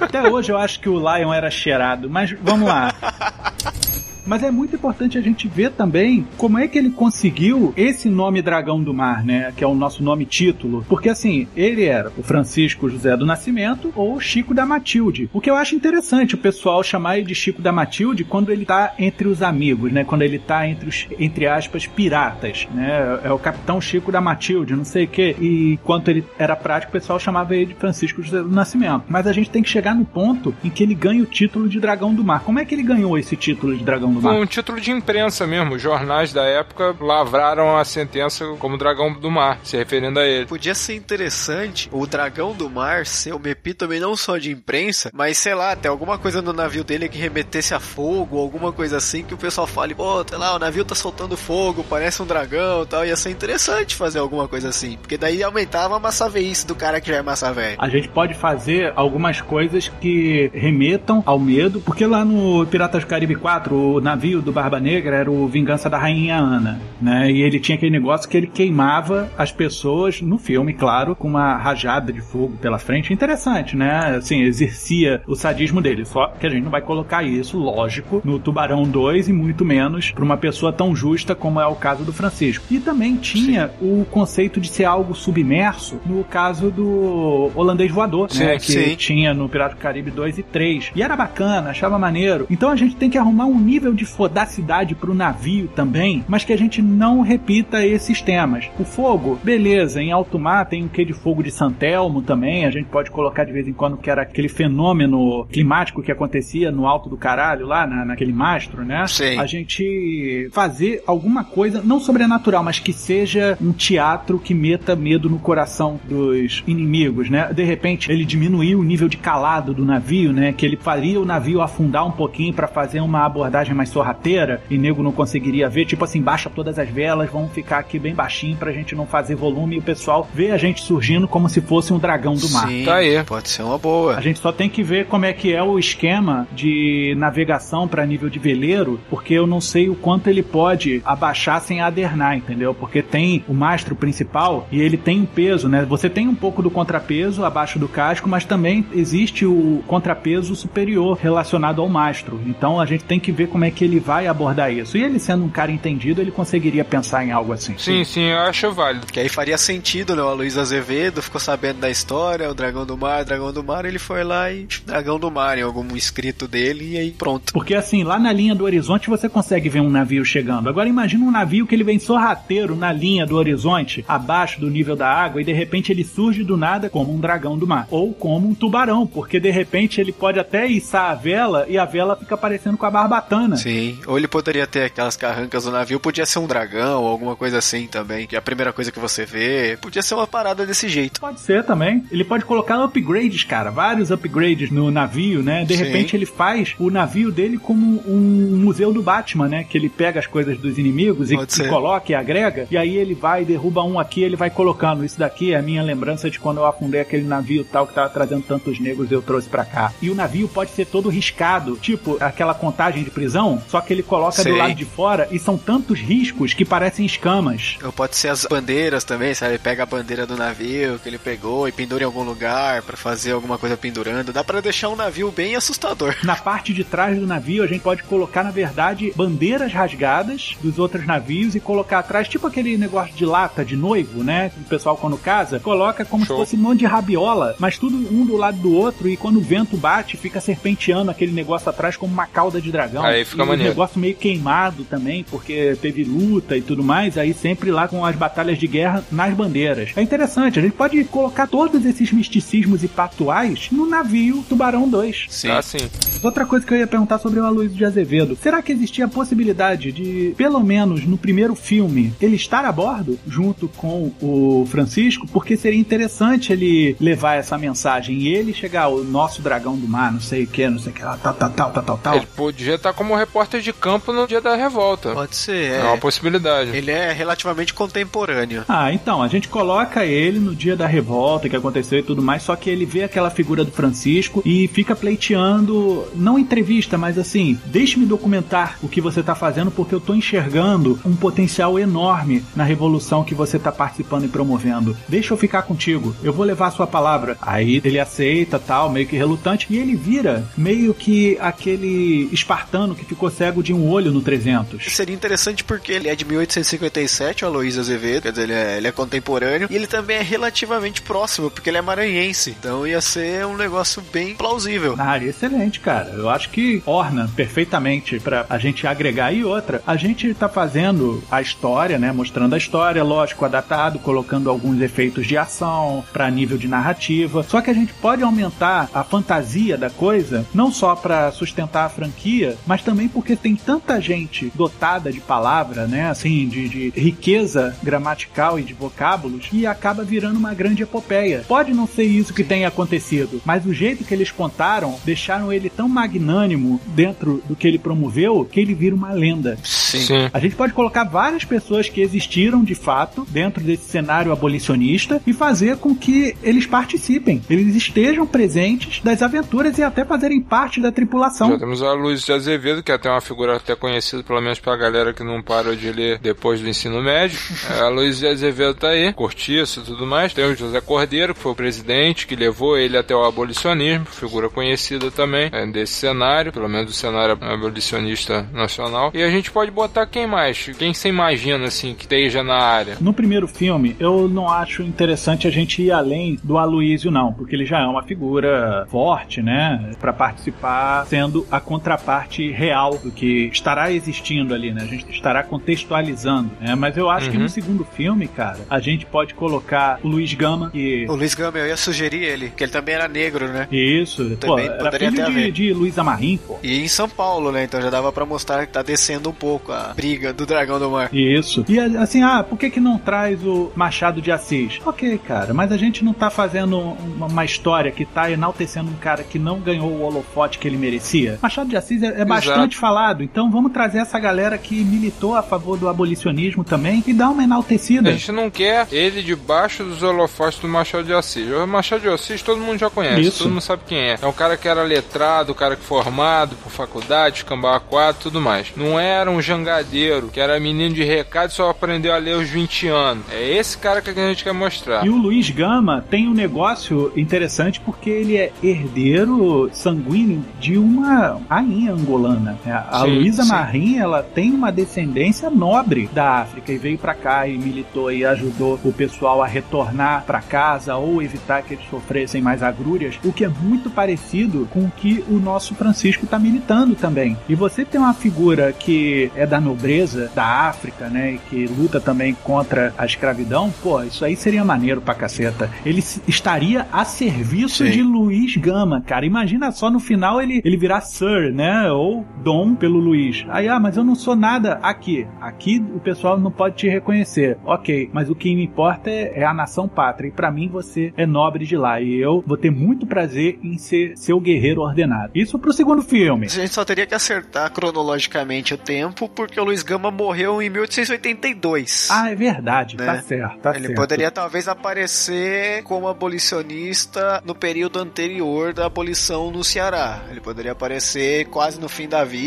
Até hoje eu acho que o Lion era cheirado, mas vamos lá. Mas é muito importante a gente ver também como é que ele conseguiu esse nome Dragão do Mar, né? Que é o nosso nome título. Porque assim, ele era o Francisco José do Nascimento ou Chico da Matilde. O que eu acho interessante o pessoal chamar ele de Chico da Matilde quando ele tá entre os amigos, né? Quando ele tá entre os, entre aspas, piratas, né? É o Capitão Chico da Matilde, não sei o quê. E quando ele era prático, o pessoal chamava ele de Francisco José do Nascimento. Mas a gente tem que chegar no ponto em que ele ganha o título de Dragão do Mar. Como é que ele ganhou esse título de Dragão do Um título de imprensa mesmo. Os jornais da época lavraram a sentença como Dragão do Mar, se referindo a ele. Podia ser interessante o Dragão do Mar ser Mepi também não só de imprensa, mas sei lá, até alguma coisa no navio dele que remetesse a fogo, alguma coisa assim que o pessoal fale, pô, sei lá, o navio tá soltando fogo, parece um dragão e tal. Ia ser interessante fazer alguma coisa assim, porque daí aumentava a massa veice do cara que já é massa velha. A gente pode fazer algumas coisas que remetam ao medo, porque lá no Piratas do Caribe 4, o navio do Barba Negra era o Vingança da Rainha Ana, né? E ele tinha aquele negócio que ele queimava as pessoas no filme, claro, com uma rajada de fogo pela frente. Interessante, né? Assim, exercia o sadismo dele. Só que a gente não vai colocar isso, lógico, no Tubarão 2 e muito menos para uma pessoa tão justa como é o caso do Francisco. E também tinha sim. o conceito de ser algo submerso no caso do holandês voador, sim, né? Que sim. tinha no Pirata do Caribe 2 e 3. E era bacana, achava maneiro. Então a gente tem que arrumar um nível de fodacidade pro navio também, mas que a gente não repita esses temas. O fogo, beleza, em alto mar tem o que de fogo de Santelmo também, a gente pode colocar de vez em quando que era aquele fenômeno climático que acontecia no alto do caralho lá, na, naquele mastro, né? Sim. A gente fazer alguma coisa, não sobrenatural, mas que seja um teatro que meta medo no coração dos inimigos, né? De repente ele diminuiu o nível de calado do navio, né? Que ele faria o navio afundar um pouquinho para fazer uma abordagem mais sorrateira e nego não conseguiria ver, tipo assim, baixa todas as velas, vamos ficar aqui bem baixinho pra gente não fazer volume e o pessoal vê a gente surgindo como se fosse um dragão do mar. Sim, tá aí. Pode ser uma boa. A gente só tem que ver como é que é o esquema de navegação para nível de veleiro, porque eu não sei o quanto ele pode abaixar sem adernar, entendeu? Porque tem o mastro principal e ele tem um peso, né? Você tem um pouco do contrapeso abaixo do casco, mas também existe o contrapeso superior relacionado ao mastro. Então a gente tem que ver como é que ele vai abordar isso. E ele sendo um cara entendido, ele conseguiria pensar em algo assim. Sim, sim, eu acho válido. Que aí faria sentido, né? O Luiz Azevedo ficou sabendo da história, o Dragão do Mar, Dragão do Mar, ele foi lá e Dragão do Mar em algum escrito dele e aí pronto. Porque assim, lá na linha do horizonte você consegue ver um navio chegando. Agora imagina um navio que ele vem sorrateiro na linha do horizonte, abaixo do nível da água, e de repente ele surge do nada como um dragão do mar. Ou como um tubarão, porque de repente ele pode até içar a vela e a vela fica parecendo com a barbatana. Sim, ou ele poderia ter aquelas carrancas do navio, podia ser um dragão ou alguma coisa assim também, que é a primeira coisa que você vê. Podia ser uma parada desse jeito. Pode ser também. Ele pode colocar upgrades, cara, vários upgrades no navio, né? De Sim. repente ele faz o navio dele como um museu do Batman, né? Que ele pega as coisas dos inimigos e, coloca e agrega, e aí ele vai, derruba um aqui, ele vai colocando. Isso daqui é a minha lembrança de quando eu afundei aquele navio tal que tava trazendo tantos negros e eu trouxe para cá. E o navio pode ser todo riscado, tipo aquela contagem de prisão, só que ele coloca Sei. do lado de fora e são tantos riscos que parecem escamas. Ou pode ser as bandeiras também, sabe? Ele pega a bandeira do navio que ele pegou e pendura em algum lugar para fazer alguma coisa pendurando. Dá para deixar um navio bem assustador. Na parte de trás do navio, a gente pode colocar, na verdade, bandeiras rasgadas dos outros navios e colocar atrás, tipo aquele negócio de lata de noivo, né? O pessoal quando casa, coloca como Show. se fosse um monte de rabiola, mas tudo um do lado do outro e quando o vento bate, fica serpenteando aquele negócio atrás como uma cauda de dragão. Aí fica e maneiro. Um negócio meio queimado também, porque teve luta e tudo mais, aí sempre lá com as batalhas de guerra nas bandeiras. É interessante, a gente pode colocar todos esses misticismos e patuais no navio Tubarão 2. Sim. Ah, sim. Outra coisa que eu ia perguntar sobre o Aloysio de Azevedo. Será que existia a possibilidade de, pelo menos no primeiro filme, ele estar a bordo junto com o Francisco? Porque seria interessante ele levar essa mensagem e ele chegar, o nosso dragão do mar, não sei o que, não sei o que, tal, tal, tal, tal, tal, tal. Ele podia estar como repórter de campo no dia da revolta. Pode ser, é. É uma possibilidade. Ele é relativamente contemporâneo. Ah, então, a gente coloca ele no dia da revolta que aconteceu e tudo mais, só que ele vê aquela figura do Francisco e fica pleiteando, não entrevista, mas assim, deixe-me documentar o que você está fazendo porque eu estou enxergando um potencial enorme na revolução que você está participando e promovendo. Deixa eu ficar contigo, eu vou levar a sua palavra. Aí ele aceita, tal, meio que relutante, e ele vira meio que aquele espartano que ficou ficou cego de um olho no 300. Seria interessante porque ele é de 1857, o Aloysio Azevedo, quer dizer, ele é, ele é contemporâneo, e ele também é relativamente próximo, porque ele é maranhense. Então ia ser um negócio bem plausível. Ah, excelente, cara. Eu acho que orna perfeitamente pra a gente agregar. E outra, a gente tá fazendo a história, né? Mostrando a história, lógico, adaptado, colocando alguns efeitos de ação para nível de narrativa. Só que a gente pode aumentar a fantasia da coisa, não só para sustentar a franquia, mas também porque tem tanta gente dotada de palavra, né? Assim, de, de riqueza gramatical e de vocábulos, que acaba virando uma grande epopeia. Pode não ser isso que tenha acontecido, mas o jeito que eles contaram deixaram ele tão magnânimo dentro do que ele promoveu que ele vira uma lenda. Sim. Sim. A gente pode colocar várias pessoas que existiram de fato dentro desse cenário abolicionista e fazer com que eles participem, eles estejam presentes das aventuras e até fazerem parte da tripulação. Já temos a Luiz de Azevedo, que é até uma figura até conhecida, pelo menos pra galera que não parou de ler depois do ensino médio. É, A Luiz Azevedo tá aí, cortiço e tudo mais. Tem o José Cordeiro, que foi o presidente, que levou ele até o abolicionismo, figura conhecida também é, desse cenário, pelo menos do cenário abolicionista nacional. E a gente pode botar quem mais? Quem você imagina, assim, que esteja na área? No primeiro filme, eu não acho interessante a gente ir além do Aloysio, não, porque ele já é uma figura forte, né, Pra participar sendo a contraparte real do que estará existindo ali, né? A gente estará contextualizando, né? Mas eu acho que Uhum. no segundo filme, cara, a gente pode colocar o Luiz Gama, que O Luiz Gama, eu ia sugerir ele, que ele também era negro, né? isso, pô, Também era poderia filho ter a de, ver. de Luiz Amarim, pô. E em São Paulo, né? Então já dava pra mostrar que tá descendo um pouco a briga do Dragão do Mar. Isso. E assim, ah, por que que não traz o Machado de Assis? Ok, cara, mas a gente não tá fazendo uma, uma história que tá enaltecendo um cara que não ganhou o holofote que ele merecia. Machado de Assis é, é bastante falado, então vamos trazer essa galera que militou a favor do abolicionismo também e dar uma enaltecida. A gente não quer ele debaixo dos holofotes do Machado de Assis. O Machado de Assis todo mundo já conhece, Isso. todo mundo sabe quem é. É um cara que era letrado, um cara que formado por faculdade, cambau 4 tudo mais. Não era um jangadeiro, que era menino de recado e só aprendeu a ler aos 20 anos. É esse cara que a gente quer mostrar. E o Luiz Gama tem um negócio interessante porque ele é herdeiro sanguíneo de uma rainha angolana. Né? A Sim, Luísa. Marim, ela tem uma descendência nobre da África e veio pra cá e militou e ajudou o pessoal a retornar pra casa ou evitar que eles sofressem mais agrúrias, o que é muito parecido com o que o nosso Francisco tá militando também. E você tem uma figura que é da nobreza da África, né, e que luta também contra a escravidão, pô, isso aí seria maneiro pra caceta. Ele estaria a serviço Sim. de Luiz Gama, cara. Imagina só no final ele, ele virar Sir, né, ou Dom pelo Luiz. Aí, ah, mas eu não sou nada aqui. Aqui o pessoal não pode te reconhecer. Ok, mas o que me importa é, é a nação pátria. E pra mim você é nobre de lá. E eu vou ter muito prazer em ser seu guerreiro ordenado. Isso pro segundo filme. A gente só teria que acertar cronologicamente o tempo, porque o Luiz Gama morreu em 1882. Ah, é verdade. Né? Tá certo, tá Ele certo. poderia talvez aparecer como abolicionista no período anterior da abolição no Ceará. Ele poderia aparecer quase no fim da vida,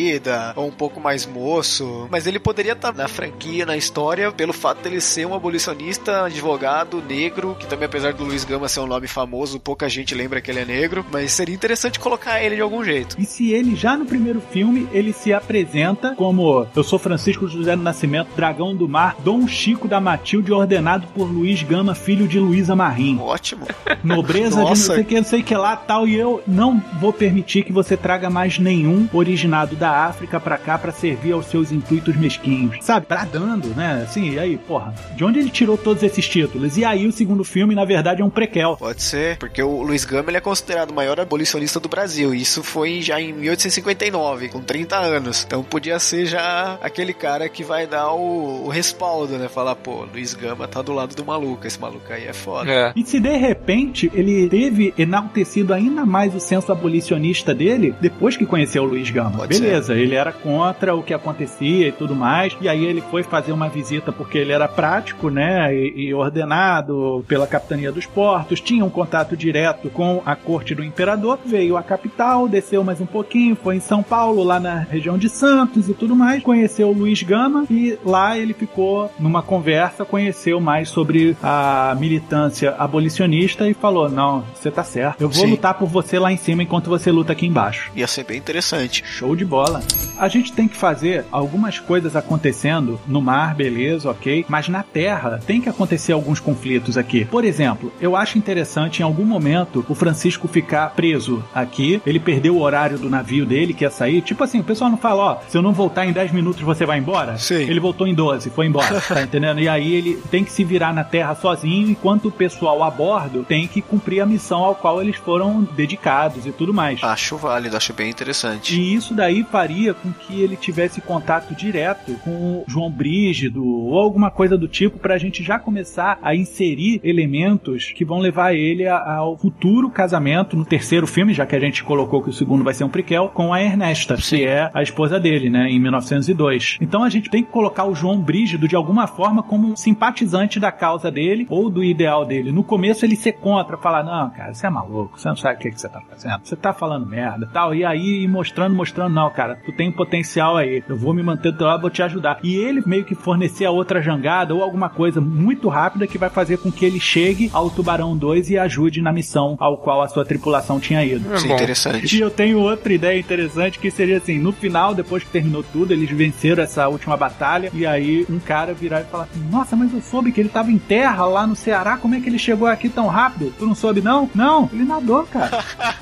ou um pouco mais moço. Mas ele poderia estar na franquia, na história, pelo fato dele ser um abolicionista, advogado, negro, que também, apesar do Luiz Gama ser um nome famoso, pouca gente lembra que ele é negro. Mas seria interessante colocar ele de algum jeito. E se ele já no primeiro filme ele se apresenta como eu sou Francisco José do Nascimento, dragão do mar, Dom Chico da Matilde, ordenado por Luiz Gama, filho de Luísa Marim. Ótimo. Nobreza de não Nossa. sei o que, não sei que lá, tal, e eu não vou permitir que você traga mais nenhum originado da África pra cá pra servir aos seus intuitos mesquinhos. Sabe? Bradando, né? Assim, e aí, porra, de onde ele tirou todos esses títulos? E aí o segundo filme, na verdade, é um prequel. Pode ser, porque o Luiz Gama ele é considerado o maior abolicionista do Brasil. E isso foi já em 1859, com 30 anos. Então podia ser já aquele cara que vai dar o, o respaldo, né? Falar, pô, Luiz Gama tá do lado do maluco. Esse maluco aí é foda. É. E se de repente ele teve enaltecido ainda mais o senso abolicionista dele depois que conheceu o Luiz Gama. Pode Beleza, ele era contra o que acontecia e tudo mais. E aí ele foi fazer uma visita porque ele era prático, né? E, e ordenado pela capitania dos portos, tinha um contato direto com a corte do imperador. Veio à capital, desceu mais um pouquinho, foi em São Paulo, lá na região de Santos e tudo mais. Conheceu o Luiz Gama e lá ele ficou numa conversa, conheceu mais sobre a militância abolicionista e falou: Não, você tá certo, eu vou Sim. lutar por você lá em cima enquanto você luta aqui embaixo. Ia ser bem interessante. Show de bola. A gente tem que fazer algumas coisas acontecendo no mar, beleza, ok, mas na terra tem que acontecer alguns conflitos aqui. Por exemplo, eu acho interessante em algum momento o Francisco ficar preso aqui, ele perdeu o horário do navio dele, que ia sair. Tipo assim, o pessoal não fala, ó, se eu não voltar em 10 minutos você vai embora? Sim. Ele voltou em 12, foi embora, tá entendendo? E aí ele tem que se virar na terra sozinho, enquanto o pessoal a bordo tem que cumprir a missão ao qual eles foram dedicados e tudo mais. Acho válido, acho bem interessante. E isso daí faria com que ele tivesse contato direto com o João Brígido ou alguma coisa do tipo pra gente já começar a inserir elementos que vão levar ele a- ao futuro casamento no terceiro filme, já que a gente colocou que o segundo vai ser um prequel, com a Ernesta, que é a esposa dele, né, em 1902. Então a gente tem que colocar o João Brígido de alguma forma como um simpatizante da causa dele ou do ideal dele. No começo ele ser contra, falar: "Não, cara, você é maluco, você não sabe o que, que você tá fazendo. Você tá falando merda", tal. E aí mostrando, mostrando, não, cara, tu tem um potencial aí. Eu vou me manter do teu lado, vou te ajudar. E ele meio que fornecer a outra jangada ou alguma coisa muito rápida que vai fazer com que ele chegue ao Tubarão 2 e ajude na missão ao qual a sua tripulação tinha ido. É Isso é interessante. E eu tenho outra ideia interessante que seria assim: no final, depois que terminou tudo, eles venceram essa última batalha. E aí um cara virar e falar assim: Nossa, mas eu soube que ele tava em terra lá no Ceará. Como é que ele chegou aqui tão rápido? Tu não soube, não? Não, ele nadou, cara.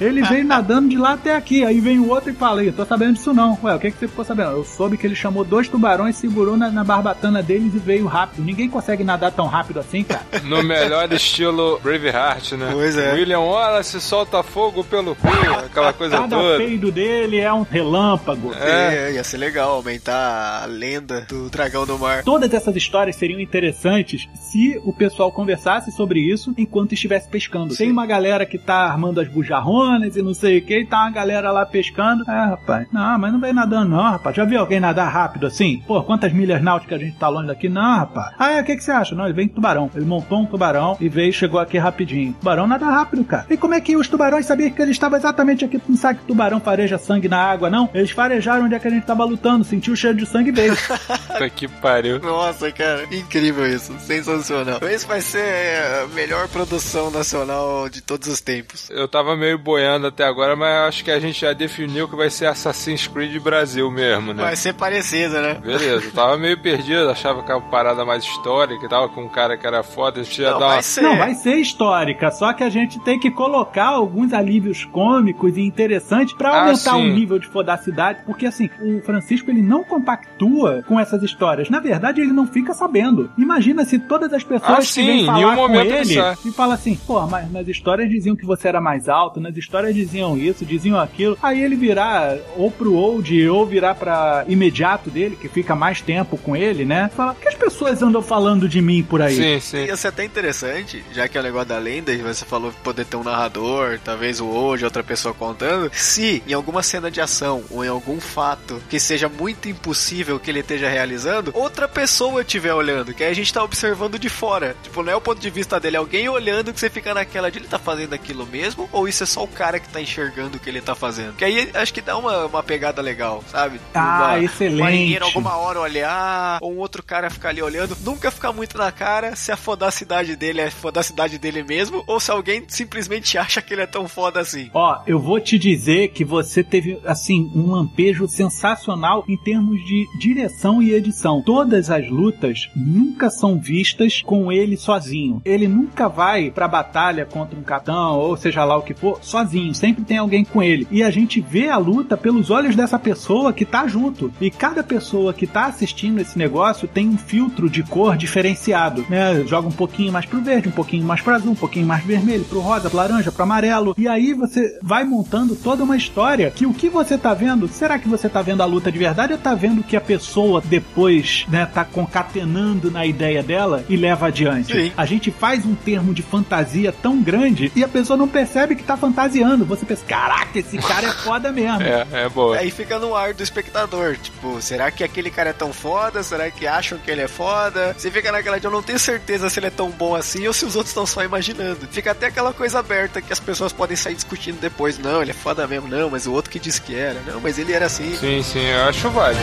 Ele veio nadando de lá até aqui. Aí vem o outro e fala: Eu tô sabendo disso não. Ué, o que, que você ficou sabendo? Eu soube que ele chamou dois tubarões, segurou na, na barbatana deles e veio rápido. Ninguém consegue nadar tão rápido assim, cara. No melhor estilo Braveheart, né? Pois é. William Wallace solta fogo pelo cu, aquela coisa Cada toda. peido dele é um relâmpago. É, ia ser legal aumentar a lenda do dragão do mar. Todas essas histórias seriam interessantes se o pessoal conversasse sobre isso enquanto estivesse pescando. Tem uma galera que tá armando as bujarronas e não sei o que, e tá uma galera lá pescando. É, rapaz, não, mas não vem nadando não, rapaz. Já viu alguém nadar rápido assim? Pô, quantas milhas náuticas a gente tá longe daqui? Não, rapaz. Ah, é, o que, que você acha? Não, ele vem com tubarão. Ele montou um tubarão e veio e chegou aqui rapidinho. Tubarão nada rápido, cara. E como é que os tubarões sabiam que ele estava exatamente aqui? Tu não sabe que tubarão fareja sangue na água, não? Eles farejaram onde é que a gente tava lutando, sentiu o cheiro de sangue e veio. Puta que pariu. Nossa, cara, incrível isso, sensacional. Esse vai ser a melhor produção nacional de todos os tempos. Eu tava meio boiando até agora, mas acho que a gente já definiu que vai ser Assassin's Creed Brasil mesmo, né? Vai ser parecido, né? Beleza, eu tava meio perdido, achava que era uma parada mais histórica e tal, com um cara que era foda, a gente ia Não, dar uma... vai ser. Não, vai ser histórica, só que a gente tem que colocar alguns alívios cômicos e interessantes pra Ah, aumentar sim. o nível de fodacidade, porque assim, o Francisco ele não compactua com essas histórias. Na verdade, ele não fica sabendo. Imagina se todas as pessoas Ah, que sim, vêm em falar nenhum com momento ele e fala assim, pô, mas nas histórias diziam que você era mais alto, nas histórias diziam isso, diziam aquilo. Aí ele virar ou pro old ou virar pra imediato dele, que fica mais tempo com ele, né? Fala, o que as pessoas andam falando de mim por aí? Sim, sim. Ia ser até interessante, já que é o negócio da lenda, e você falou que poder ter um narrador, talvez o hoje, outra pessoa contando. Se em alguma cena de ação ou em algum fato que seja muito impossível que ele esteja realizando, outra pessoa estiver olhando, que aí a gente tá observando de fora. Tipo, não é o ponto de vista dele, é alguém olhando que você fica naquela de ele tá fazendo aquilo mesmo, ou isso é só o cara que tá enxergando o que ele tá fazendo. Que aí acho que dá uma, uma pegada legal, sabe? Ah, uma, excelente. Um marinheiro alguma hora olhar, ou um outro cara ficar ali olhando, nunca ficar muito na cara se a fodacidade dele é a fodacidade dele mesmo, ou se alguém simplesmente acha que ele é tão foda assim. Ó, eu vou te dizer que você teve, assim, um lampejo sensacional em termos de direção e edição. Todas as lutas nunca são vistas com ele sozinho. Ele nunca vai pra batalha contra um capitão, ou seja lá o que for, sozinho. Sempre tem alguém com ele. E a gente vê a luta pelos olhos dessa pessoa que tá junto. E cada pessoa que tá assistindo esse negócio tem um filtro de cor diferenciado, né? Joga um pouquinho mais pro verde, um pouquinho mais pro azul, um pouquinho mais vermelho, pro rosa, pro laranja, pro amarelo. E aí você vai montando toda uma história que o que você tá vendo, será que você tá vendo a luta de verdade ou tá vendo que a pessoa depois, né, tá concatenando na ideia dela e leva adiante? Sim. A gente faz um termo de fantasia tão grande e a pessoa não percebe que tá fantasiando. Você pensa, caraca, esse cara é foda mesmo. É, é boa. Aí fica no ar do espectador, tipo, será que aquele cara é tão foda? Será que acham que ele é foda? Você fica naquela de eu não tenho certeza se ele é tão bom assim ou se os outros estão só imaginando. Fica até aquela coisa aberta que as pessoas podem sair discutindo depois. Não, ele é foda mesmo, não, mas o outro que disse que era. Não, mas ele era assim. Sim, sim, eu acho válido.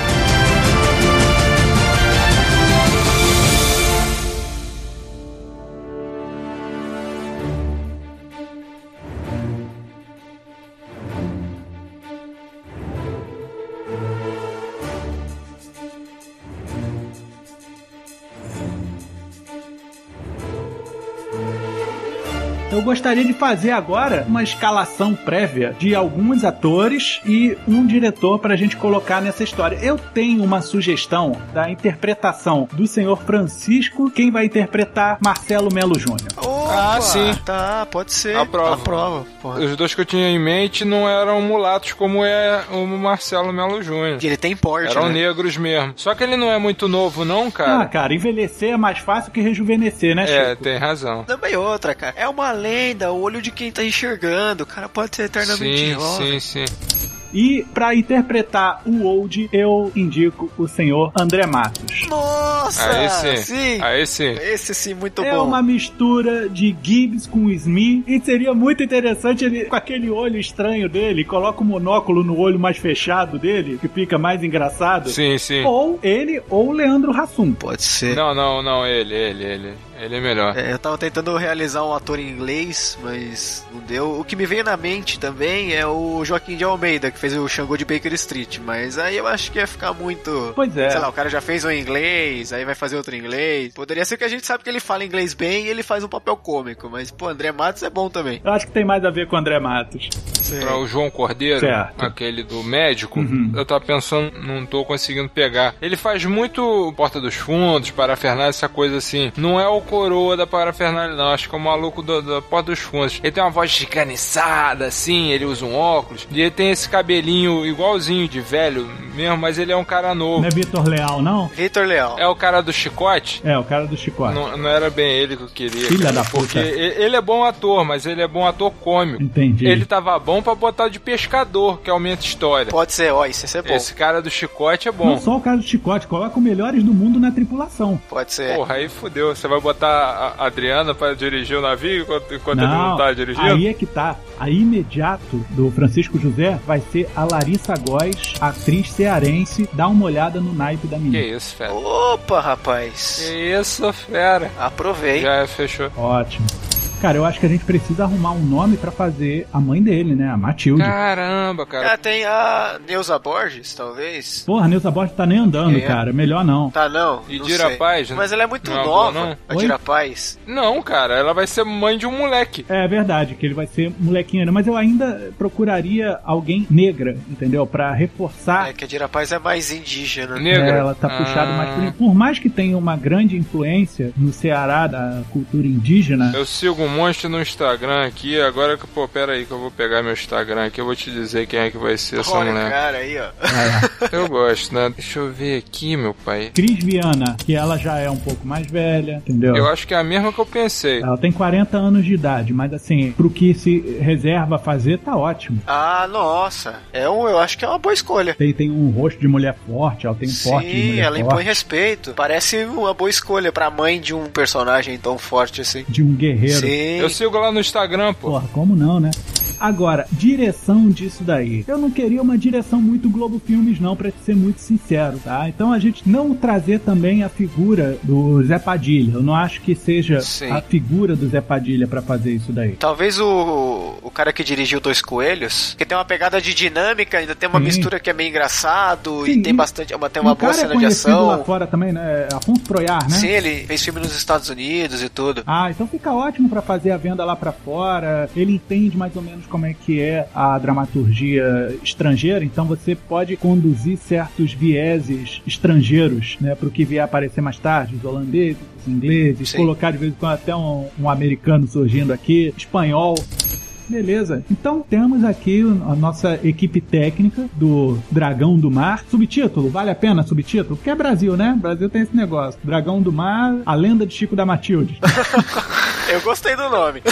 Eu gostaria de fazer agora uma escalação prévia de alguns atores e um diretor pra gente colocar nessa história. Eu tenho uma sugestão da interpretação do senhor Francisco, quem vai interpretar Marcelo Melo Júnior. Ah, sim. Tá, pode ser. Aprova. Aprova. Porra. Os dois que eu tinha em mente não eram mulatos como é o Marcelo Melo Júnior. Ele tem porte, Eram né? negros mesmo. Só que ele não é muito novo, não, Ah, cara. cara, envelhecer é mais fácil que rejuvenescer, né, é, Chico? tem razão. Também outra, cara. É uma lenda, o olho de quem tá enxergando. O cara pode ser eternamente Sim, jovem. sim, sim. E pra interpretar o Old, eu indico o senhor André Matos. Nossa! Aí sim. sim. Aí sim. Esse sim, muito É bom. uma mistura de Gibbs com Smith e seria muito interessante ele com aquele olho estranho dele, coloca o monóculo no olho mais fechado dele, que fica mais engraçado. Sim, sim. Ou ele ou o Leandro Hassum. Pode ser. Não, não, não, ele, ele, ele. Ele é melhor. É, eu tava tentando realizar um ator em inglês, mas não deu. O que me veio na mente também é o Joaquim de Almeida, que fez o Xangô de Baker Street. Mas aí eu acho que ia ficar muito. Pois é. Sei lá, o cara já fez um em inglês, aí vai fazer outro em inglês. Poderia ser que a gente sabe que ele fala inglês bem e ele faz um papel cômico. Mas, pô, André Matos é bom também. Eu acho que tem mais a ver com o André Matos. Pra o João Cordeiro, Certo. aquele do médico, Uhum. eu tava pensando, não tô conseguindo pegar. Ele faz muito Porta dos Fundos, Parafernália, essa coisa assim. Não é o coroa da Parafernália, não. Acho que é o maluco do- da Porta dos Fundos. Ele tem uma voz chicanizada, assim, ele usa um óculos. E ele tem esse cabelinho igualzinho de velho mesmo, mas ele é um cara novo. Não é Vitor Leal, não? Vitor Leal. É o cara do chicote? É, o cara do Chicote. Não, não era bem ele que eu queria. Filha cara, da puta. Porque ele é bom ator, mas ele é bom ator cômico. Entendi. Ele tava bom pra botar de pescador, que aumenta a história. Pode ser, ó, isso ser bom. Esse cara do chicote é Não bom. só o cara do Chicote, coloca os melhores do mundo na tripulação. Pode ser. Porra, aí fudeu. Você vai botar a Adriana pra dirigir o navio enquanto, enquanto ele não Não, tá dirigindo? aí é que tá. A imediato do Francisco José vai ser a Larissa Góes, atriz cearense. Dá uma olhada no naipe da Que menina. isso, fera. Opa, rapaz. Que isso, fera. Aprovei. Já fechou. Ótimo. Cara, eu acho que a gente precisa arrumar um nome pra fazer a mãe dele, né? A Matilde. Caramba, cara. Ah, tem a Neuza Borges, talvez. Porra, a Neuza Borges tá nem andando, É. cara. Melhor não. Tá, não. E Dira. Paz, né? Mas ela é muito Não é nova. não? A? Dira Paz. Não, cara, ela vai ser mãe de um moleque. É verdade, que ele vai ser molequinho, né? mas eu ainda procuraria alguém negra, entendeu? Pra reforçar. É que a Dira Paz é mais indígena. Negra. É, ela tá puxada Ah. mais por Por mais que tenha uma grande influência no Ceará da cultura indígena, Eu sigo um monte no Instagram aqui, agora que, pô, pera aí que eu vou pegar meu Instagram aqui, eu vou te dizer quem é que vai ser essa Olha, mulher. cara, aí, ó. lá. Eu gosto, né? Deixa eu ver aqui, meu pai. Cris Viana, que ela já é um pouco mais velha, entendeu? Eu acho que é a mesma que eu pensei. Ela tem 40 anos de idade, mas assim, pro que se reserva a fazer, tá ótimo. Ah, nossa. É um, eu acho que é uma boa escolha. Tem, tem um rosto de mulher forte, ela tem um porte de Sim, mulher ela forte, impõe respeito. Parece uma boa escolha pra mãe de um personagem tão forte assim. de um guerreiro. Sim. Eu sigo lá no Instagram, pô. Porra, como não, né? Agora, direção disso daí. Eu não queria uma direção muito Globo Filmes, não, pra ser muito sincero, tá? Então a gente não trazer também a figura do Zé Padilha. Eu não acho que seja Sim. a figura do Zé Padilha pra fazer isso daí. Talvez o, o cara que dirigiu Dois Coelhos, que tem uma pegada de dinâmica, ainda tem uma Sim. mistura que é meio engraçado Sim, e tem bastante, uma, tem uma o boa cara cena é de conhecido lá ação. fora também, né? É Afonso Proiar, né? Sim, ele fez filme nos Estados Unidos e tudo. Ah, então fica ótimo pra fazer a venda lá pra fora. Ele entende mais ou menos como é que é a dramaturgia estrangeira, então você pode conduzir certos vieses estrangeiros, né, pro que vier aparecer mais tarde, os holandeses, os ingleses, Sim. colocar de vez em quando até um, um americano surgindo aqui, espanhol. Beleza, então temos aqui a nossa equipe técnica do Dragão do Mar. Subtítulo, vale a pena subtítulo? Porque é Brasil, né? Brasil tem esse negócio. Dragão do Mar, a lenda de Chico da Matilde. Eu gostei do nome.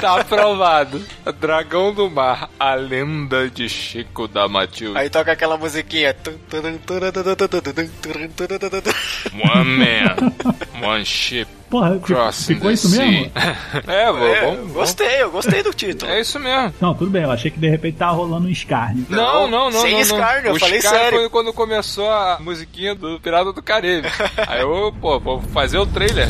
Tá aprovado. Dragão do Mar, a lenda de Chico da Matilde. Aí toca aquela musiquinha. One man, one ship, Porra, crossing ficou the isso sea. mesmo? É, vou, É, vamos, vamos. gostei, eu gostei do título. É isso mesmo. Não, tudo bem, eu achei que de repente tava rolando um escárnio. Não, não, não. sem não, escárnio, não. eu falei sério. foi quando começou a musiquinha do Pirata do Caribe. Aí eu, pô, vou fazer o trailer.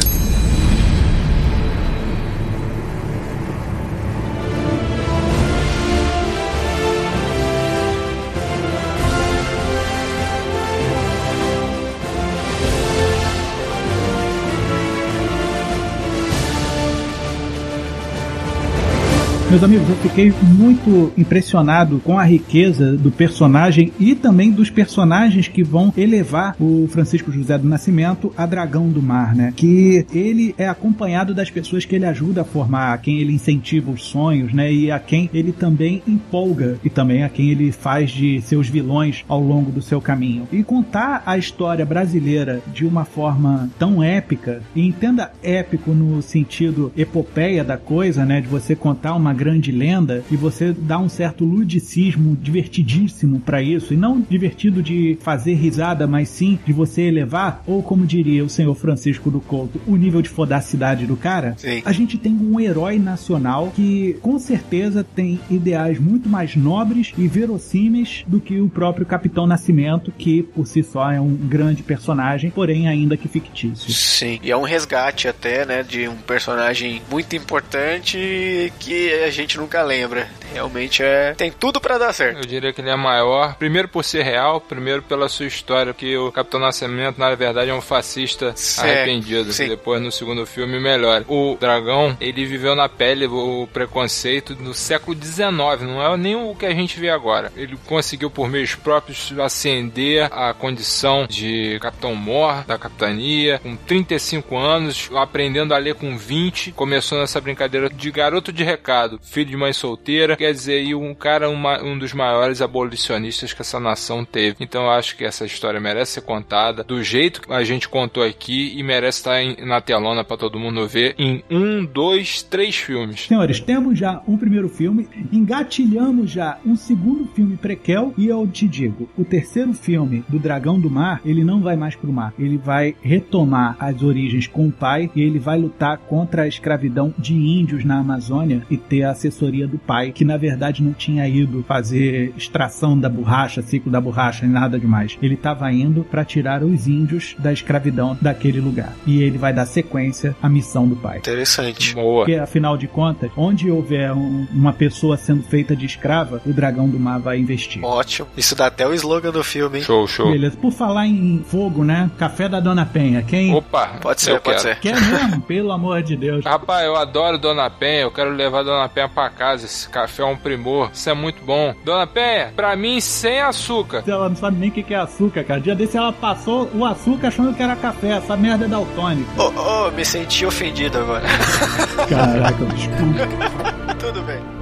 Meus amigos, eu fiquei muito impressionado com a riqueza do personagem e também dos personagens que vão elevar o Francisco José do Nascimento a Dragão do Mar, né? Que ele é acompanhado das pessoas que ele ajuda a formar, a quem ele incentiva os sonhos, né? E a quem ele também empolga e também a quem ele faz de seus vilões ao longo do seu caminho. E contar a história brasileira de uma forma tão épica, e entenda épico no sentido epopeia da coisa, né? De você contar uma grande lenda e você dá um certo ludicismo divertidíssimo para isso e não divertido de fazer risada, mas sim de você elevar ou como diria o senhor Francisco do Couto, o nível de fodacidade do cara. Sim. A gente tem um herói nacional que com certeza tem ideais muito mais nobres e verossímeis do que o próprio Capitão Nascimento, que por si só é um grande personagem, porém ainda que fictício. Sim. E é um resgate até, né, de um personagem muito importante que a gente nunca lembra. Realmente é. Tem tudo para dar certo. Eu diria que ele é maior, primeiro por ser real, primeiro pela sua história, que o Capitão Nascimento, na verdade, é um fascista Sim, arrependido. sim. Depois, no segundo filme, melhor. O dragão, ele viveu na pele o preconceito no século XIX, não é nem o que a gente vê agora. Ele conseguiu, por meios próprios, ascender a condição de Capitão Mor, da capitania, com 35 anos, aprendendo a ler com 20, começou nessa brincadeira de garoto de recado, filho de mãe solteira, quer dizer, um cara, uma- um dos maiores abolicionistas que essa nação teve. Então eu acho que essa história merece ser contada do jeito que a gente contou aqui e merece estar em- na telona pra todo mundo ver em um, dois, três filmes. Senhores, temos já um primeiro filme, engatilhamos já um segundo filme prequel e eu te digo, o terceiro filme do Dragão do Mar, ele não vai mais pro mar, ele vai retomar as origens com o pai e ele vai lutar contra a escravidão de índios na Amazônia e ter a assessoria do pai, que na verdade não tinha ido fazer extração da borracha, ciclo da borracha, nem nada demais. Ele estava indo para tirar os índios da escravidão daquele lugar. E ele vai dar sequência à missão do pai. Interessante. Boa. Porque, afinal de contas, onde houver um- uma pessoa sendo feita de escrava, o dragão do mar vai investir. Ótimo. Isso dá até o slogan do filme, hein? Show, show. Beleza. Por falar em fogo, né? Café da Dona Penha. Quem Opa, Pode ser, eu pode quero. ser. quer mesmo? Pelo amor de Deus. Rapaz, eu adoro Dona Penha, eu quero levar Dona Penha pra casa. Esse café é um primor, isso é muito bom. Dona Penha, pra mim sem açúcar. Ela não sabe nem o que é açúcar, cara. Dia desse ela passou o açúcar achando que era café. Essa merda é daltônica. Ô, ô, me senti ofendido agora. Caraca, desculpa. Tudo bem.